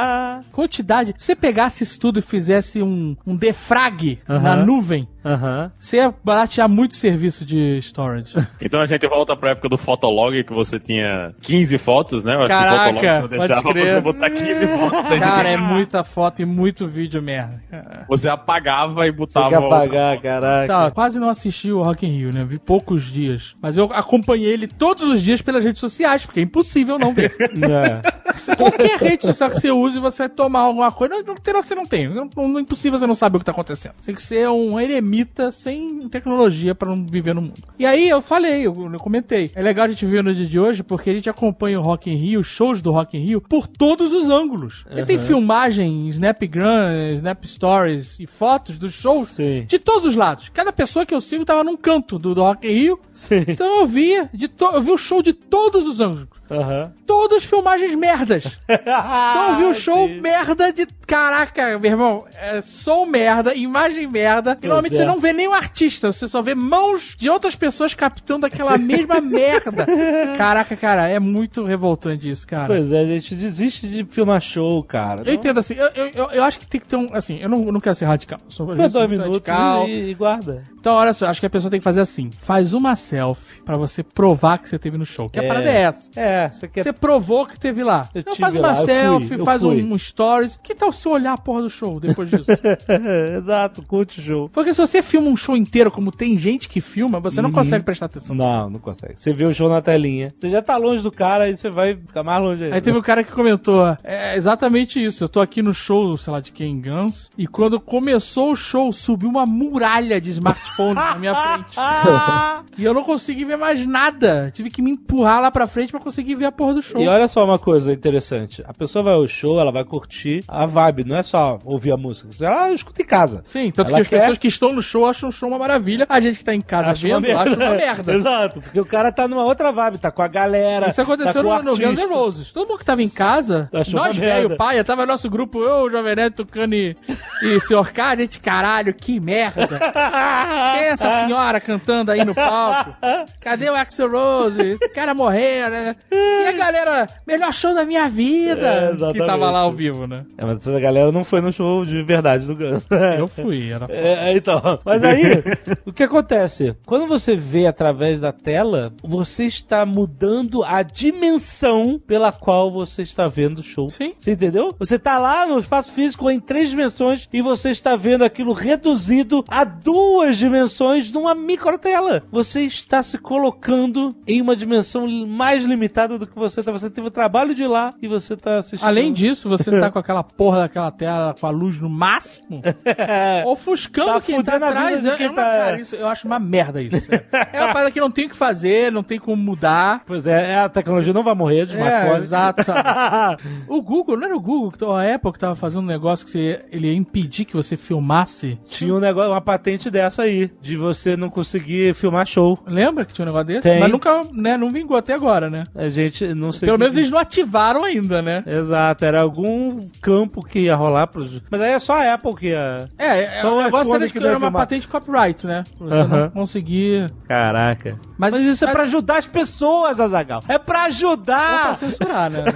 E: [LAUGHS] quantidade. Se você pegasse isso tudo e fizesse um, um defrag na
A: Aham.
E: nuvem,
A: Aham.
E: você ia baratear muito serviço de storage. [LAUGHS]
D: Então a gente volta pra época do Fotolog, que você tinha 15 fotos, né? Eu acho
E: Caraca,
D: que o Fotolog
E: pode
D: deixava
E: crer.
D: você botar 15 fotos.
E: Cara, é muita foto e muito vídeo merda.
D: Você apagava e
A: Tem
D: botava.
A: que apagar, caraca.
E: Tá, quase não assisti o Rock in Rio, né? Vi poucos dias. Mas eu acompanhei ele todos os dias pelas redes sociais, porque é impossível não ver. [LAUGHS]
A: É.
E: Qualquer rede social que você use, você vai tomar alguma coisa. Não, não, você não tem. Não, não é impossível você não saber o que tá acontecendo. Você tem que ser um eremita sem tecnologia pra não viver no mundo. E aí eu falei, eu, eu comentei. É legal a gente ver no dia de hoje, porque a gente acompanha o Rock in Rio, shows do Rock in Rio, por todos os ângulos. Ele tem filmagem, Snapgram, Snap Stories e fotos dos shows
A: Sim.
E: de todos os lados. Cada pessoa que eu sigo tava num canto do, do Rock in Rio.
A: Sim.
E: Então eu via, de to- eu vi o show de todos os ângulos.
A: Aham.
E: Todas filmagens merdas. Então eu vi o show
A: Sim.
E: merda de. Caraca, meu irmão. É som merda, imagem merda. E normalmente
A: é.
E: você não vê nem o artista, você só vê mãos de outras pessoas captando aquela mesma [LAUGHS] merda. Caraca, cara, é muito revoltante isso, cara.
A: Pois é, a gente desiste de filmar show, cara.
E: Eu entendo assim, eu, eu, eu- acho que tem que ter um. Assim, eu não, não quero ser radical.
A: Não,
E: eu
A: dois minutos
E: radical.
A: e, e guarda.
E: Então, olha só, acho que a pessoa tem que fazer assim: faz uma selfie pra você provar que você teve no show. Que a
A: É.
E: parada é essa.
A: É, você quer
E: Você provou que teve lá.
A: Eu
E: então faz uma
A: lá, fui,
E: selfie,
A: eu
E: faz
A: fui.
E: um stories. Que tal se olhar a porra do show depois disso? [LAUGHS]
A: Exato, curte o show.
E: Porque se você filma um show inteiro, como tem gente que filma, você
A: Uhum.
E: não consegue prestar atenção.
A: Não, não consegue. Você vê o show na telinha. Você já tá longe do cara e você vai ficar mais longe ainda.
E: Aí teve um cara que comentou, é exatamente isso. Eu tô aqui no show, sei lá, de Ken Guns, e quando começou o show, subiu uma muralha de smartphone na minha frente. [LAUGHS] E eu não consegui ver mais nada. Tive que me empurrar lá pra frente pra conseguir ver a porra do show.
A: E olha só uma coisa interessante. A pessoa vai ao show, ela vai curtir a vibe, não é só ouvir a música. Ela escuta em casa.
E: Sim, tanto
A: Ela
E: que as
A: quer-
E: pessoas que estão no show acham o show uma maravilha. A gente que tá em casa
A: Acha uma
E: vendo,
A: merda.
E: acha uma merda. [LAUGHS]
A: Exato, porque o cara tá numa outra vibe, tá com a galera.
E: Isso aconteceu
A: tá
E: no, no Guns N'. Roses. Todo mundo que tava em casa,
A: Achou
E: nós
A: uma
E: velho, paia, tava nosso grupo, eu, o Jovem Neto, Tucano e, e Sr. K, a gente, caralho, que merda. Quem é essa senhora cantando aí no palco? Cadê o Axel Rose? Esse cara morreu, né? E a galera, melhor show da minha vida.
A: É,
E: que tava lá ao vivo, né?
A: É, mas essa galera não foi no show de verdade do Guns.
E: Eu fui, era foda.
A: É, então. Mas aí, [LAUGHS] o que acontece? Quando você vê através da tela, você está mudando a dimensão pela qual você está vendo o show.
E: Sim.
A: Você entendeu? Você tá lá no espaço físico em três dimensões e você está vendo aquilo reduzido a duas dimensões numa microtela. Você está se colocando em uma dimensão mais limitada do que você tá. Você teve o trabalho de ir lá e você tá assistindo.
E: Além disso, você [LAUGHS] tá com aquela porra daquela tela com a luz no máximo, [LAUGHS] ofuscando
A: Tá
E: quem tá atrás. É,
A: quem
E: é uma,
A: tá-
E: cara, isso, eu acho uma merda isso. [LAUGHS] É uma parada que não tem o que fazer, não tem como mudar.
A: Pois é, a tecnologia não vai morrer de
E: É,
A: smartphone.
E: exato. sabe? O Google, não era o Google, que- a Apple que tava fazendo um negócio que você- ele ia impedir que você filmasse.
A: Tinha um negócio, uma patente dessa aí, de você não conseguir filmar show.
E: Lembra que tinha um negócio desse?
A: Tem.
E: Mas nunca, né, não vingou até agora, né?
A: A gente não sei.
E: Pelo
A: o que-
E: menos eles não ativaram ainda, né?
A: Exato, era algum campo que ia rolar pros. Mas aí é só a Apple que ia.
E: É, é
A: Só
E: o negócio era
A: que
E: era uma
A: filmar.
E: patente copyright, né? Pra Você
A: Aham.
E: não conseguir.
A: Caraca.
E: Mas-
A: Mas, isso é pra ajudar as pessoas, Azagal. É pra
E: Ou pra
A: ajudar!
E: censurar, né? [LAUGHS]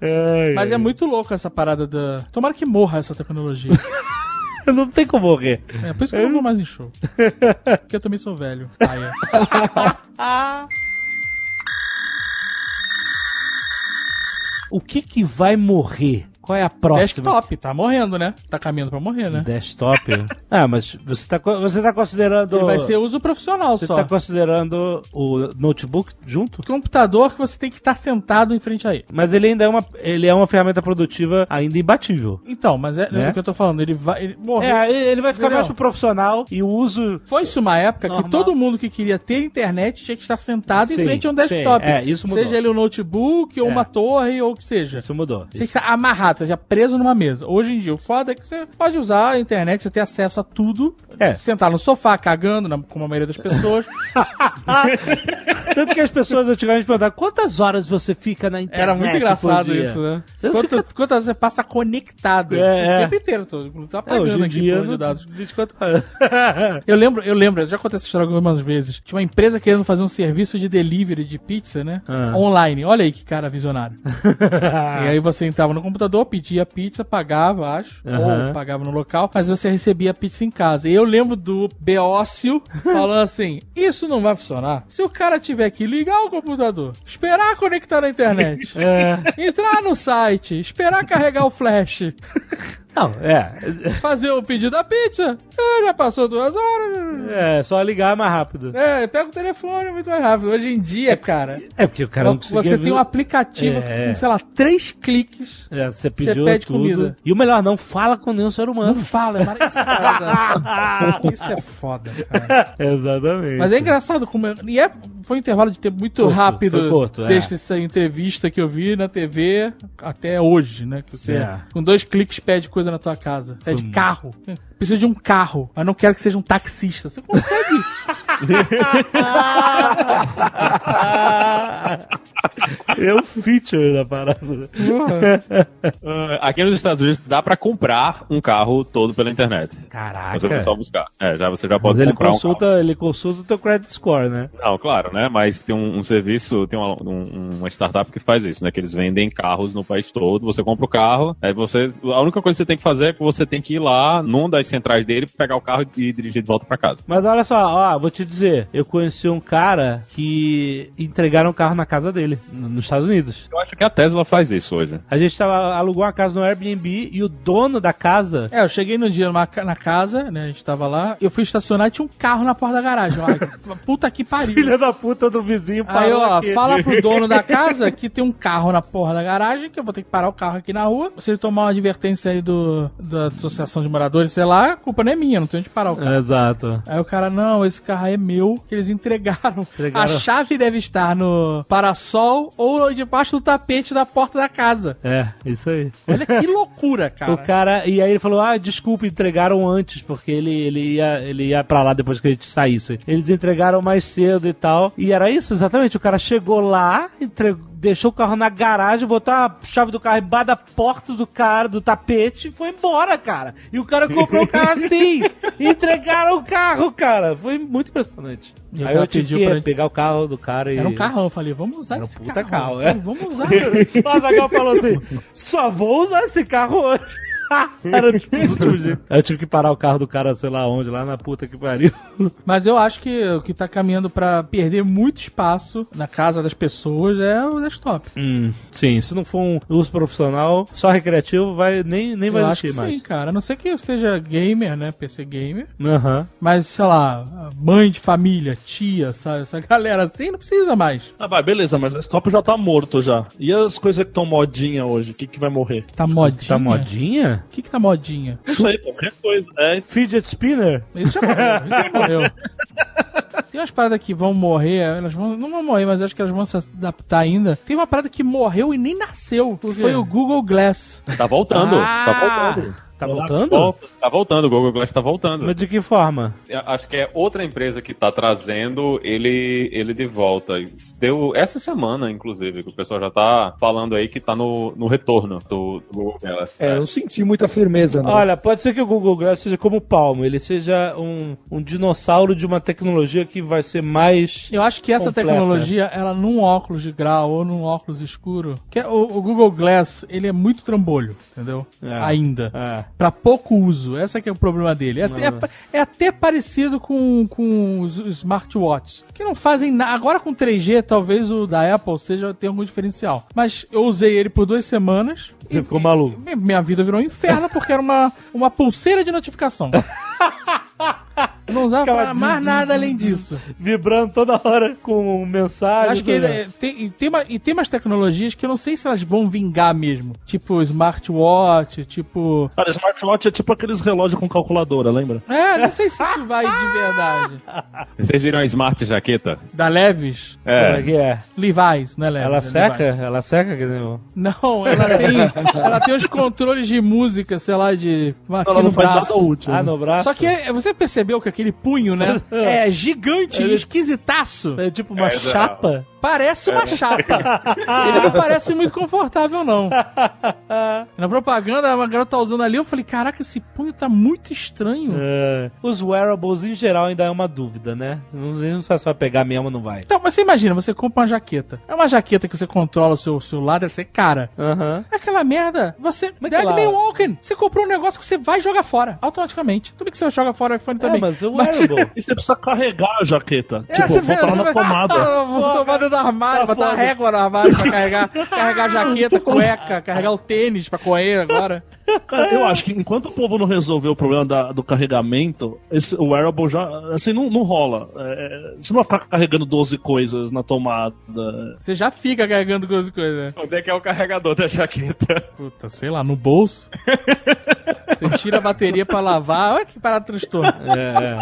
A: Ai,
E: Mas é muito louco essa parada da. Tomara que morra essa tecnologia. [LAUGHS]
A: Não tem como morrer.
E: É por isso que eu não vou mais em show. [LAUGHS] Porque eu também sou velho. Paia.
A: O que que vai morrer? Qual é a próxima?
E: Desktop, tá morrendo, né? Tá caminhando pra morrer, né?
A: Desktop? [LAUGHS] ah, mas você tá, você tá considerando...
E: Ele vai ser uso profissional
A: Você
E: só.
A: tá considerando o notebook junto?
E: Computador que você tem que estar sentado em frente a ele.
A: Mas ele ainda é uma, ele é uma ferramenta produtiva ainda imbatível.
E: Então, mas é,
A: Né?
E: é o que eu tô falando. Ele vai. Ele, morreu.
A: É, ele vai ficar
E: Entendeu?
A: mais pro profissional e o uso...
E: Foi-se uma época
A: Normal.
E: que todo mundo que queria ter internet tinha que estar sentado
A: Sim,
E: em frente a um desktop.
A: sim, é, isso mudou.
E: Seja ele um notebook ou
A: É.
E: uma torre ou o que seja.
A: Isso mudou.
E: Você está amarrado, seja preso numa mesa. Hoje em dia, o foda é que você pode usar a internet, você tem acesso a tudo.
A: É.
E: Sentar no sofá, cagando, na- como a maioria das pessoas. [LAUGHS]
A: Tanto que as pessoas antigamente perguntavam quantas horas você fica na internet
E: Era muito engraçado
A: dia?"
E: isso, né?
A: Você
E: Quanto,
A: fica-
E: Quantas você passa conectado
A: É,
E: o
A: é.
E: tempo inteiro. Tô, tô
A: É,
E: apagando
A: hoje em
E: aqui
A: dia,
E: de dados.
A: 24 horas. [LAUGHS]
E: Eu lembro, eu lembro, já contei essa história algumas vezes. Tinha uma empresa querendo fazer um serviço de delivery de pizza, né?
A: Ah.
E: Online. Olha aí que cara visionário. [LAUGHS] e aí você entrava no computador, pedia pizza, pagava, acho,
A: Aham.
E: ou pagava no local, mas você recebia a pizza em casa. E eu lembro do Beócio [LAUGHS] falando assim: Isso não vai funcionar. Se o cara tiver que ligar o computador, esperar conectar na internet, [LAUGHS]
A: É.
E: entrar no site, esperar carregar o flash,
A: Não, é.
E: fazer o pedido da pizza, ah, já passou duas horas.
A: É, só ligar mais rápido.
E: É, pega o telefone muito mais rápido. Hoje em dia, cara,
A: É porque o cara não conseguia...
E: você tem um aplicativo
A: É.
E: com, sei lá, três cliques.
A: É, você pediu
E: pede
A: tudo.
E: comida.
A: E o melhor, não fala com nenhum ser
E: Não
A: humano.
E: fala, é maravilhoso. Isso é foda, cara. [LAUGHS]
A: Exatamente.
E: Mas é engraçado como. é- E é, foi um intervalo de tempo muito
A: Curto,
E: rápido
A: curto, é.
E: desde essa entrevista que eu vi na TV até hoje, né? Que você,
A: É.
E: com dois cliques, pede coisa na tua casa. Pede carro. Precisa de um carro, mas não quero que seja um taxista. Você consegue. [LAUGHS]
A: é um feature da parada.
D: Ah, aqui nos Estados Unidos dá pra comprar um carro todo pela internet.
A: Caraca.
D: Você vai só buscar. É, já você já
A: Mas
D: pode
A: ele
D: comprar um
A: consulta, ele consulta o teu credit score, né?
D: carro. Não, claro, né? Mas tem um, um serviço, tem uma, um- uma startup que faz isso, né? Que eles vendem carros no país todo. Você compra o carro, aí você. A única coisa que você tem que fazer é que você tem que ir lá num das centrais dele, pegar o carro e dirigir de volta pra casa.
A: Mas olha só, ó, vou te dizer, eu conheci um cara que entregaram um carro na casa dele, no- nos Estados Unidos.
D: Eu acho que a Tesla faz isso hoje.
A: A gente tava, alugou uma casa no Airbnb e o dono da casa.
E: É, eu cheguei no dia numa na casa, né? A gente tava lá. Eu fui estacionar e tinha um carro na porta da garagem. Ai, [LAUGHS] puta que pariu.
A: Filha da puta do vizinho
E: Aí, ó,
A: aqui.
E: fala pro dono da [LAUGHS] casa que tem um carro na porra da garagem, que eu vou ter que parar o carro aqui na rua. Se ele tomar uma advertência aí do, da associação de moradores, sei lá, a culpa não é minha, não tenho onde parar o carro.
A: Exato.
E: Aí o cara, não, esse carro é meu, que eles entregaram.
A: Entregaram.
E: A chave deve estar no parasol ou debaixo do tapete da porta da casa.
A: É, isso aí.
E: Olha que [LAUGHS] loucura, cara.
A: O cara, e aí ele falou: Ah, desculpa, entregaram antes, porque ele, ele, ia, ele ia pra lá depois que a gente saísse. Eles entregaram mais cedo e tal. E era isso, exatamente. O cara chegou lá, entregou. Deixou o carro na garagem, botou a chave do carro embaixo da porta do cara, do tapete, e foi embora, cara. E o cara comprou o carro assim. [LAUGHS] entregaram o carro, cara. Foi muito impressionante.
E: E
A: Aí eu tive que
E: pra ele-
A: pegar o carro do cara e.
E: Era um carrão, eu falei, vamos usar
A: Era um
E: esse
A: puta
E: carro.
A: carro, é.
E: Vamos usar. [LAUGHS]
A: O Azaghal falou assim: só vou usar esse carro hoje. [LAUGHS] Era tipo os últimos dias. Aí eu tive que parar o carro do cara, sei lá onde, lá na puta que pariu. [LAUGHS]
E: Mas eu acho que o que tá caminhando pra perder muito espaço na casa das pessoas é o desktop.
A: Hum, sim, se não for um uso profissional, só recreativo, vai, nem, nem vai
E: eu acho que
A: existir mais.
E: sim, cara. A não ser que eu seja gamer, né? PC gamer.
A: Aham.
E: Mas, sei lá, mãe de família, tia, sabe? Essa [LAUGHS] galera assim não precisa mais.
C: Ah, vai, beleza, mas o desktop já tá morto já. E as coisas que estão modinha hoje, o que, que vai morrer?
E: Tá modinha.
A: Tá modinha?
E: O que que tá modinha?
C: Não sei, qualquer coisa. É,
A: Fidget spinner?
E: Isso já morreu, isso já morreu. [LAUGHS] Tem umas paradas que vão morrer, elas vão, não vão morrer, mas acho que elas vão se adaptar ainda. Tem uma parada que morreu e nem nasceu. Foi o Google Glass.
D: Tá voltando.
A: Ah!
D: Tá voltando.
A: Tá voltando?
D: Volta, tá voltando, o Google Glass tá voltando.
A: Mas de que forma?
D: Eu Acho que é outra empresa que tá trazendo ele, ele de volta. Deu essa semana, inclusive, que o pessoal já tá falando aí que tá no, no retorno do, do Google Glass.
B: É, eu não senti muita firmeza, não.
A: Olha, pode ser que o Google Glass seja como o Palmo, ele seja um, um dinossauro de uma tecnologia que vai ser mais.
E: Eu acho que essa
A: Completa.
E: tecnologia, ela num óculos de grau ou num óculos escuro, que é- o, o Google Glass, ele é muito trambolho, entendeu?
A: É.
E: Ainda.
A: É.
E: pra pouco uso. Esse que é o problema dele. É, até, é até parecido com, com os os smartwatches, que não fazem nada. Agora com 3G, talvez o da Apple seja tenha algum diferencial. Mas eu usei ele por duas semanas.
A: Você
E: e-
A: ficou maluco.
E: e- Minha vida virou um inferno porque era uma, uma pulseira de notificação. [LAUGHS] Eu não usava pra mais nada além disso.
A: Vibrando toda hora com mensagem.
E: Acho que é, tem, e, tem uma- e tem umas tecnologias que eu não sei se elas vão vingar mesmo. Tipo smartwatch, tipo.
C: Cara, smartwatch é tipo aqueles relógios com calculadora, lembra?
E: É, não sei se isso vai de verdade. [LAUGHS]
D: Vocês viram a Smart Jaqueta?
E: Da
A: Como é
D: É.
A: que é?
E: Levi's, não é Levis?
A: Ela
E: é
A: seca?
E: Levi's.
A: Ela seca? que nem
E: Não, ela tem, [LAUGHS] ela tem os controles de música, sei lá, de. Aqui
C: Ela
E: no
C: não faz
E: braço.
C: nada útil.
A: Ah, no braço?
E: Só que é- você percebeu que aquele punho, né? [LAUGHS] É gigante e esquisitaço.
A: É tipo uma
D: É,
A: chapa.
E: Parece uma chapa. [LAUGHS] Ele não parece muito confortável, não. [LAUGHS] Na propaganda, a garota tá usando ali, eu falei, caraca, esse punho tá muito estranho.
A: É. Os wearables em geral ainda é uma dúvida, né? Não, não sabe se vai pegar mesmo ou não vai.
E: Então, mas você imagina, você compra uma jaqueta. É uma jaqueta que você controla o seu celular, deve ser cara.
A: Aham.
E: Aquela merda, você.
A: Mas
E: Dead
A: claro.
E: Walking. Você comprou um negócio que você vai jogar fora, automaticamente. Tudo que você joga fora o iPhone
A: É,
E: também.
A: mas o wearable.
C: E você precisa carregar a jaqueta.
E: É,
C: tipo,
E: você vê,
C: botar na tomada.
E: Ah, [LAUGHS] vou tomar dentro do armário,
A: Tá
E: botar
A: foda.
E: régua no armário pra carregar, [LAUGHS] carregar a jaqueta, cueca, carregar o tênis pra correr agora.
C: Cara, eu acho que enquanto o povo não resolver o problema da- do carregamento, esse, o wearable já, assim, não, não rola. É, você não vai ficar carregando 12 coisas na tomada.
E: Você já fica carregando coisa, coisa. né?
D: Onde é que é o carregador da jaqueta?
E: Puta, sei lá, no bolso. Você tira a bateria pra lavar. Olha que parada transtorno.
A: É, é.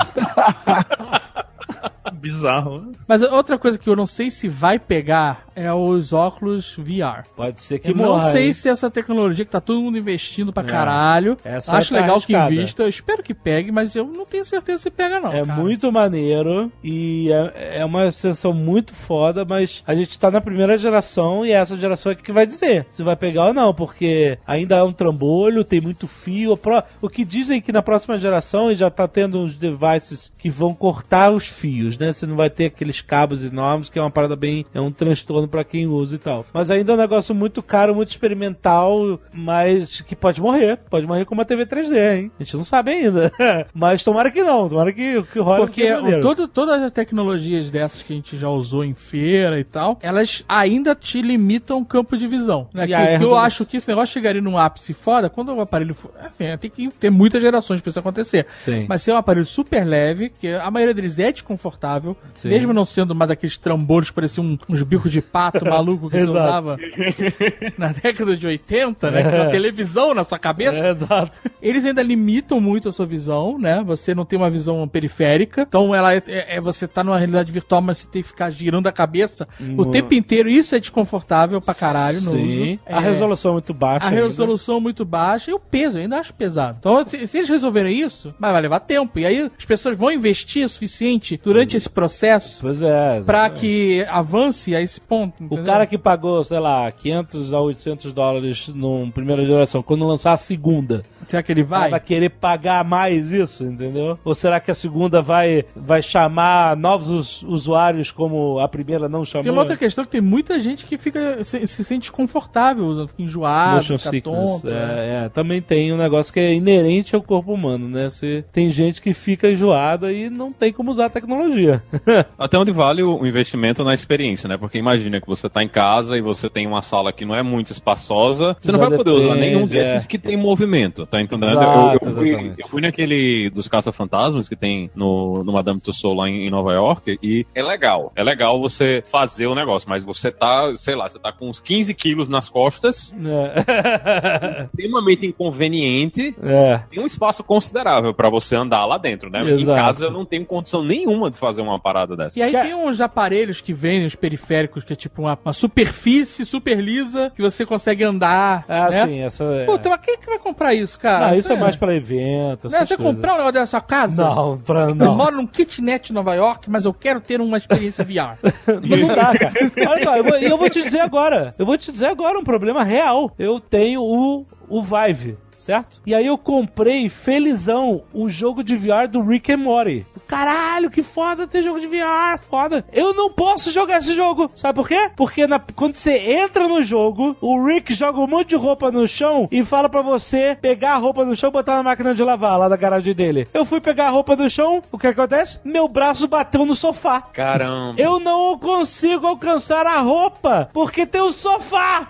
A: [LAUGHS] [LAUGHS]
C: Bizarro.
E: Mas outra coisa que eu não sei se vai pegar é os óculos VR.
A: Pode ser que
E: Eu não
A: morra,
E: sei
A: hein?
E: se essa tecnologia que tá todo mundo investindo pra
A: É.
E: caralho.
A: Essa
E: Acho
A: tá
E: legal que invista. Eu espero que pegue, mas eu não tenho certeza se pega, não.
A: É
E: cara.
A: muito maneiro e é, é uma sensação muito foda, mas a gente tá na primeira geração e essa geração é que vai dizer se vai pegar ou não, porque ainda é um trambolho, tem muito fio. O que dizem que na próxima geração já tá tendo uns devices que vão cortar os fios, né? Você não vai ter aqueles cabos enormes, que é uma parada bem. é um transtorno pra quem usa e tal. Mas ainda é um negócio muito caro, muito experimental, mas que pode morrer. Pode morrer com uma TV 3D, hein? A gente não sabe ainda. [LAUGHS] mas tomara que não, tomara que, que role
E: Porque
A: que é
E: todo, todas as tecnologias dessas que a gente já usou em feira e tal, elas ainda te limitam o campo de visão. Né? Que, que eu acho que esse negócio chegaria num ápice foda quando o aparelho for. Assim, tem que ter muitas gerações pra isso acontecer.
A: Sim.
E: Mas ser um aparelho super leve, que a maioria deles é desconfortável,
A: Sim.
E: mesmo não sendo mais aqueles trambolhos que pareciam um- uns bicos de pato [LAUGHS] maluco que você usava [LAUGHS] na década de 80, né? Com a televisão na sua cabeça.
A: É, exato.
E: Eles ainda limitam muito a sua visão, né? Você não tem uma visão periférica. Então ela é, é- é- você tá numa realidade virtual, mas você tem que ficar girando a cabeça o tempo inteiro. Isso é desconfortável pra caralho no uso.
A: Sim. A
E: É,
A: resolução é muito baixa.
E: a
A: ainda.
E: resolução muito baixa e o peso, eu ainda acho pesado. Então, se, se eles resolverem isso, vai, vai levar tempo. E aí as pessoas vão investir o suficiente durante esse processo
A: Pois é. exatamente.
E: que avance a esse ponto.
A: O
E: entendeu?
A: cara que pagou, sei lá, 500 a 800 dólares numa primeira geração, quando lançar a segunda,
E: Será que ele vai?
A: vai querer pagar mais isso, entendeu? Ou será que a segunda vai, vai chamar novos us- usuários como a primeira não chamou?
E: Tem uma outra questão que tem muita gente que fica se, se sente desconfortável, enjoado,
A: Motion
E: fica
A: sickness.
E: tonto. né?
A: É, é, também tem um negócio que é inerente ao corpo humano, né? Você, tem gente que fica enjoada e não tem como usar a tecnologia. [LAUGHS]
D: Até onde vale o investimento na experiência, né? Porque imagina que você tá em casa e você tem uma sala que não é muito espaçosa, você não
A: Já
D: vai poder usar
A: depende,
D: nenhum desses
A: é.
D: que tem movimento, tá entendendo?
A: Exato,
D: eu, eu fui, eu fui naquele dos caça-fantasmas que tem no, no Madame Tussauds lá em, em Nova York e é legal. É legal você fazer o negócio, mas você tá, sei lá, você tá com uns 15 quilos nas costas,
A: é. [LAUGHS]
D: extremamente inconveniente,
A: é.
D: tem um espaço considerável pra você andar lá dentro, né? Em
A: Exato.
D: casa eu não tenho condição nenhuma de fazer uma parada dessa.
E: E aí tem uns aparelhos que vendem, os periféricos, que é tipo uma, uma superfície super lisa, que você consegue andar.
A: Ah,
E: né?
A: sim, essa é.
E: Puta, mas quem é que vai comprar isso, cara?
A: Não, isso é mais pra evento.
E: Né, Você
A: coisas.
E: comprar um negócio da sua casa?
A: Não, pra,
E: Eu
A: não.
E: moro num kitnet em Nova York, mas eu quero ter uma experiência VR. [LAUGHS]
A: Mas não dá, cara. Olha só, eu vou, eu vou te dizer agora. Eu vou te dizer agora um problema real. Eu tenho o, o Vive. Certo? E aí eu comprei felizão o jogo de VR do Rick and Morty. caralho, que foda ter jogo de VR, foda. Eu não posso jogar esse jogo. Sabe por quê? Porque na- quando você entra no jogo, o Rick joga um monte de roupa no chão e fala pra você pegar a roupa no chão e botar na máquina de lavar lá da garagem dele. Eu fui pegar a roupa do chão, o que acontece? Meu braço bateu no sofá.
D: Caramba.
A: Eu não consigo alcançar a roupa porque tem o sofá.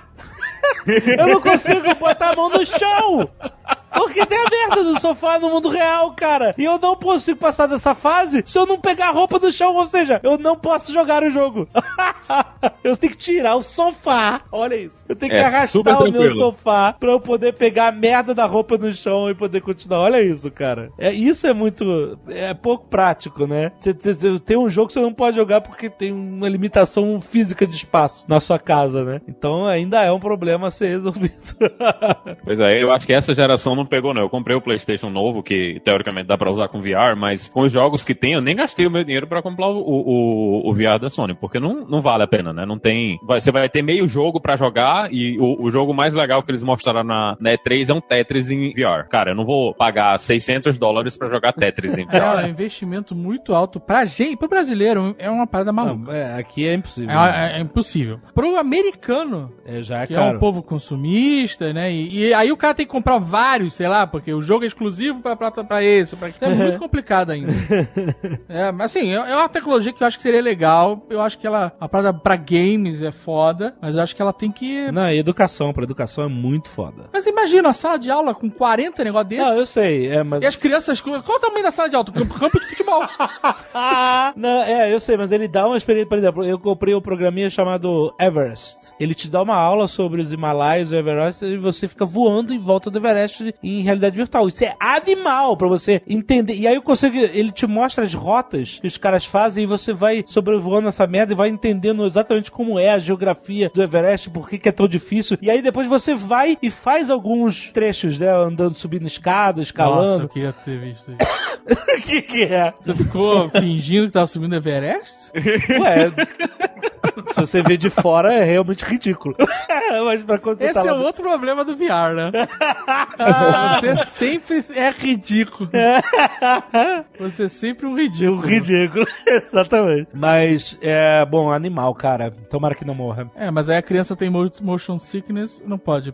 A: [LAUGHS] Eu não consigo botar a mão no chão. Porque tem a merda do sofá no mundo real, cara. E eu não consigo passar dessa fase se eu não pegar a roupa do chão. Ou seja, eu não posso jogar o jogo. [LAUGHS] eu tenho que tirar o sofá. Olha isso. Eu tenho que
D: É,
A: arrastar o meu sofá pra eu poder pegar a merda da roupa no chão e poder continuar. Olha isso, cara. É, isso é muito. É pouco prático, né? Tem um jogo que você não pode jogar porque tem uma limitação física de espaço na sua casa, né? Então ainda é um problema a ser resolvido. [LAUGHS]
D: Pois é, eu acho que essa geração não pegou, não. Eu comprei o PlayStation novo, que teoricamente dá pra usar com VR, mas com os jogos que tem, eu nem gastei o meu dinheiro pra comprar o, o, o VR da Sony, porque não, não vale a pena, né? Não tem. vai- você vai ter meio jogo pra jogar e o, o jogo mais legal que eles mostraram na, na E3 é um Tetris em VR. Cara, eu não vou pagar 600 dólares pra jogar Tetris em [LAUGHS]
E: É um
D: VR.
E: investimento muito alto pra gente, pro brasileiro, é uma parada maluca.
A: Não, é, aqui é impossível.
E: É, é- é impossível. Pro americano,
A: É, já é
E: que é um
A: caro.
E: povo consumista, né? E, e aí o cara tem que comprar vários, sei lá, porque o jogo é exclusivo pra, pra, pra esse. Pra... É [LAUGHS] muito complicado ainda. é, mas assim, é é uma tecnologia que eu acho que seria legal. Eu acho que ela, a parada pra games é foda, mas eu acho que ela tem que.
A: Não, e educação, pra educação é muito foda.
E: Mas imagina a sala de aula com 40 negócios desses.
A: Não, eu sei, é, mas.
E: E as crianças. Qual o tamanho da sala de aula? Campo, campo de futebol. [LAUGHS]
A: Não, é, eu sei, mas ele dá uma experiência. Por exemplo, eu comprei um programinha chamado Everest. Ele te dá uma aula sobre os Himalaias, o Everest, e você fica voando em volta do Everest em realidade virtual. Isso é animal pra você entender. E aí eu consigo. Ele te mostra as rotas que os caras fazem e você vai sobrevoando essa merda e vai entendendo exatamente como é a geografia do Everest, por que, que é tão difícil. E aí depois você vai e faz alguns trechos, né? Andando, subindo escada,
E: Nossa, eu
A: escalando.
E: queria ter visto isso. [LAUGHS]
A: O que, que é?
E: Você ficou fingindo que tava subindo o Everest?
A: Ué, se você vê de fora é realmente ridículo. [LAUGHS] [LAUGHS] Pra
E: Esse é
A: lá...
E: outro problema do VR, né? [LAUGHS] Você sempre é ridículo. [LAUGHS] Você é sempre um
A: Um
E: ridículo.
A: ridículo, [LAUGHS] exatamente. Mas, é, bom, animal, cara. Tomara que não morra.
E: É, mas aí a criança tem mo- motion sickness, não pode.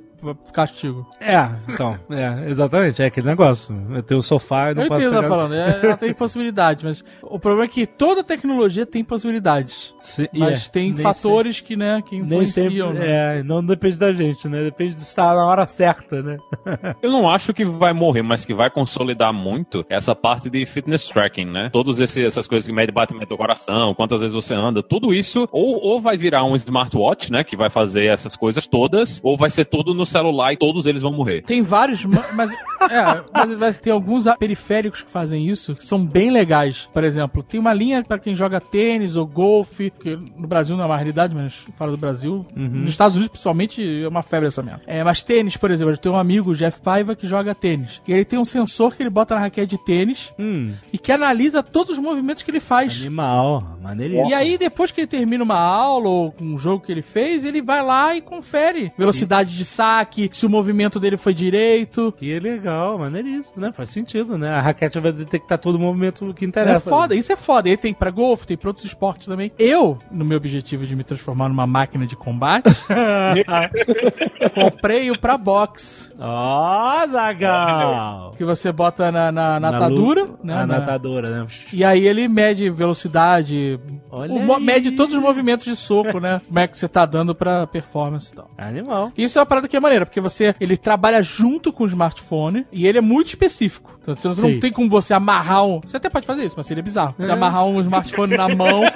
E: Castigo.
A: É, então, [LAUGHS] é, exatamente, é aquele negócio. Eu tenho o sofá e não
E: Eu
A: posso
E: entendo o que
A: pegar...
E: tá falando, é- ela tem possibilidade, mas o problema é que toda tecnologia tem possibilidades.
A: Se-
E: Mas
A: é,
E: tem fatores que, né, que
A: Nem sempre,
E: influenciam. né?
A: é, não depende da gente, né? Depende de estar na hora certa, né? [LAUGHS]
D: Eu não acho que vai morrer, mas que vai consolidar muito essa parte de fitness tracking, né? Todas essas coisas que mede batimento do coração, quantas vezes você anda, tudo isso ou, ou vai virar um smartwatch, né? Que vai fazer essas coisas todas, ou vai ser tudo no celular e todos eles vão morrer.
E: Tem vários, ma- mas, é, mas, mas tem alguns periféricos que fazem isso, que são bem legais. Por exemplo, tem uma linha para quem joga tênis ou golfe, que no Brasil não é uma realidade, mas fora do Brasil, nos Estados Unidos principalmente, é uma febre essa merda. É, mas tênis, por exemplo, eu tenho um amigo, o Jeff Paiva, que joga tênis. E ele tem um sensor que ele bota na raquete de tênis
A: Hum,
E: e que analisa todos os movimentos que ele faz.
A: animal, maneiríssimo.
E: E aí, depois que ele termina uma aula ou um jogo que ele fez, ele vai lá e confere velocidade de saque, se o movimento dele foi direito.
A: Que legal, maneiríssimo, né? Faz sentido, né? A raquete vai detectar todo o movimento que
E: É
A: interessa.
E: foda, isso é foda. E tem pra golfe, tem pra outros esportes também. Eu, no meu objetivo de me transformar numa máquina de combate, [LAUGHS] comprei o pra boxe.
A: Ó, Zagal!
E: Que você bota na, na, na atadura,
A: lu-
E: né? Na-
A: né?
E: E aí ele mede velocidade, o mede todos os movimentos de soco, né? Como é que você tá dando pra performance e tal.
A: Animal.
E: Isso é uma parada que é maneira, porque você ele trabalha junto com o smartphone e ele é muito específico. Então você não
A: Sim.
E: tem como você amarrar um. Você até pode fazer isso, mas seria bizarro. Você amarrar um smartphone na mão. [LAUGHS]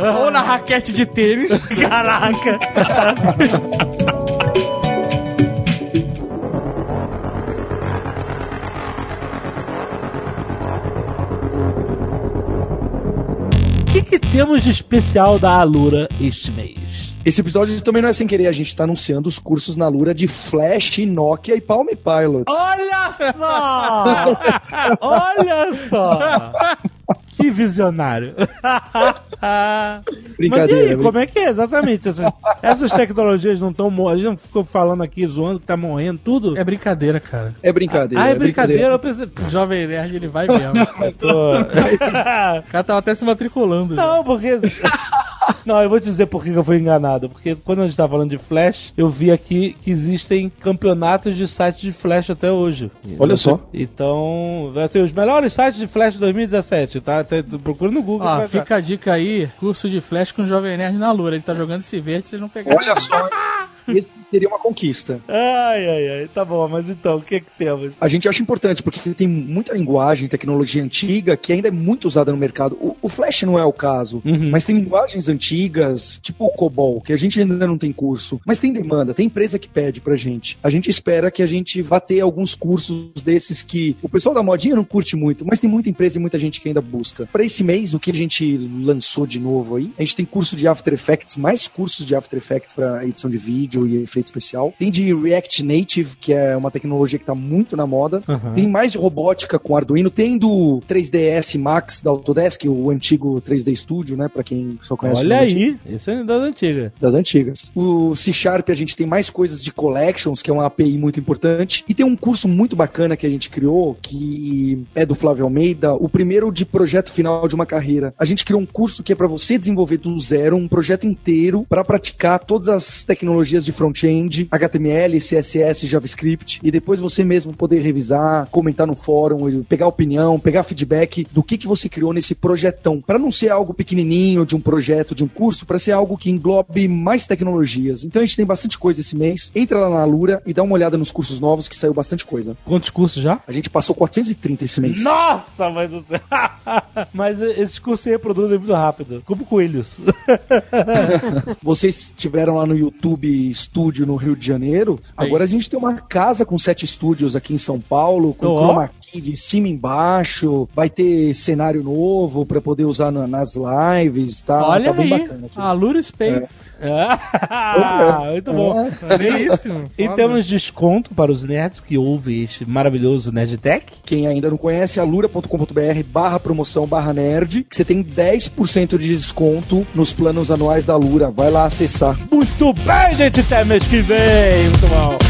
E: ou na raquete de tênis. [LAUGHS]
A: Caraca! O que, que temos de especial da Alura este mês?
B: Esse episódio também não é sem querer, a gente tá anunciando os cursos na Lura de Flash, Nokia e Palm Pilot.
A: Olha só! [LAUGHS] Olha só! Que visionário! Mas e
B: Brincadeira.
A: aí, como é que é exatamente? Essas, essas tecnologias não estão morrendo. A gente não ficou falando aqui, zoando que tá morrendo tudo?
E: É brincadeira, cara.
B: É brincadeira.
A: ah, é brincadeira. Eu pensei.
E: O Jovem Nerd, ele vai mesmo. [LAUGHS]
A: Tô...
E: O cara tava até se matriculando. já.
A: Não, porque. Não, eu vou te dizer por que eu fui enganado. Porque quando a gente tava falando de Flash, eu vi aqui que existem campeonatos de sites de Flash até hoje.
B: Olha só.
A: Então, vai ser os melhores sites de Flash de 2017, tá? Até, procura no Google. Achar.
E: fica a dica aí, curso de flash com o Jovem Nerd na Lura. Ele tá jogando esse verde, vocês não pegaram.
B: Olha só. Esse seria uma conquista.
A: Ai, ai, ai. Tá bom, mas então, o que que temos?
B: A gente acha importante, porque tem muita linguagem, tecnologia antiga que ainda é muito usada no mercado. O, o Flash não é o caso,
A: Uhum.
B: mas tem linguagens antigas, tipo o COBOL, que a gente ainda não tem curso, mas tem demanda, tem empresa que pede pra gente. A gente espera que a gente vá ter alguns cursos desses que o pessoal da modinha não curte muito, mas tem muita empresa e muita gente que ainda busca. Pra esse mês, o que a gente lançou de novo aí, a gente tem curso de After Effects, mais cursos de After Effects pra edição de vídeo e efeito especial. Tem de React Native, que é uma tecnologia que tá muito na moda.
A: Uhum.
B: Tem mais de robótica com Arduino. Tem do 3ds Max da Autodesk, o antigo 3D Studio, né? Pra quem só conhece
A: Olha aí, isso é das antigas.
B: Das antigas. O C Sharp a gente tem mais coisas de collections, que é uma API muito importante. E tem um curso muito bacana que a gente criou, que é do Flávio Almeida, o primeiro de projeto final de uma carreira. A gente criou um curso que é para você desenvolver do zero um projeto inteiro para praticar todas as tecnologias de front-end, HTML, CSS, JavaScript, e depois você mesmo poder revisar, comentar no fórum, pegar opinião, pegar feedback do que, que você criou nesse projetão. Para não ser algo pequenininho de um projeto, de um curso, para ser algo que englobe mais tecnologias. Então a gente tem bastante coisa esse mês. Entra lá na Lura e dá uma olhada nos cursos novos que saiu bastante coisa.
A: Quantos cursos já?
B: A gente passou 430 esse mês.
A: Nossa, mãe do céu! [LAUGHS] Mas esses cursos se reproduzem muito rápido, como coelhos. [LAUGHS]
B: Vocês estiveram lá no YouTube Estúdio no Rio de Janeiro. Agora a gente tem uma casa com sete estúdios aqui em São Paulo, com
A: Ó.
B: chroma de cima e embaixo. Vai ter cenário novo para poder usar na- nas lives, tá?
E: Olha
B: tá bem
E: aí,
B: bacana aqui.
E: a Lura Space.
A: Ah, [LAUGHS] muito bom.
E: Belíssimo.
A: E temos desconto para os nerds que ouvem este maravilhoso Nerdtech.
B: Quem ainda não conhece, alura.com.br barra promoção barra nerd, que você tem 10% de desconto nos planos anuais da Lura. Vai lá acessar.
A: Muito bem, gente, até mês que vem. Muito bom.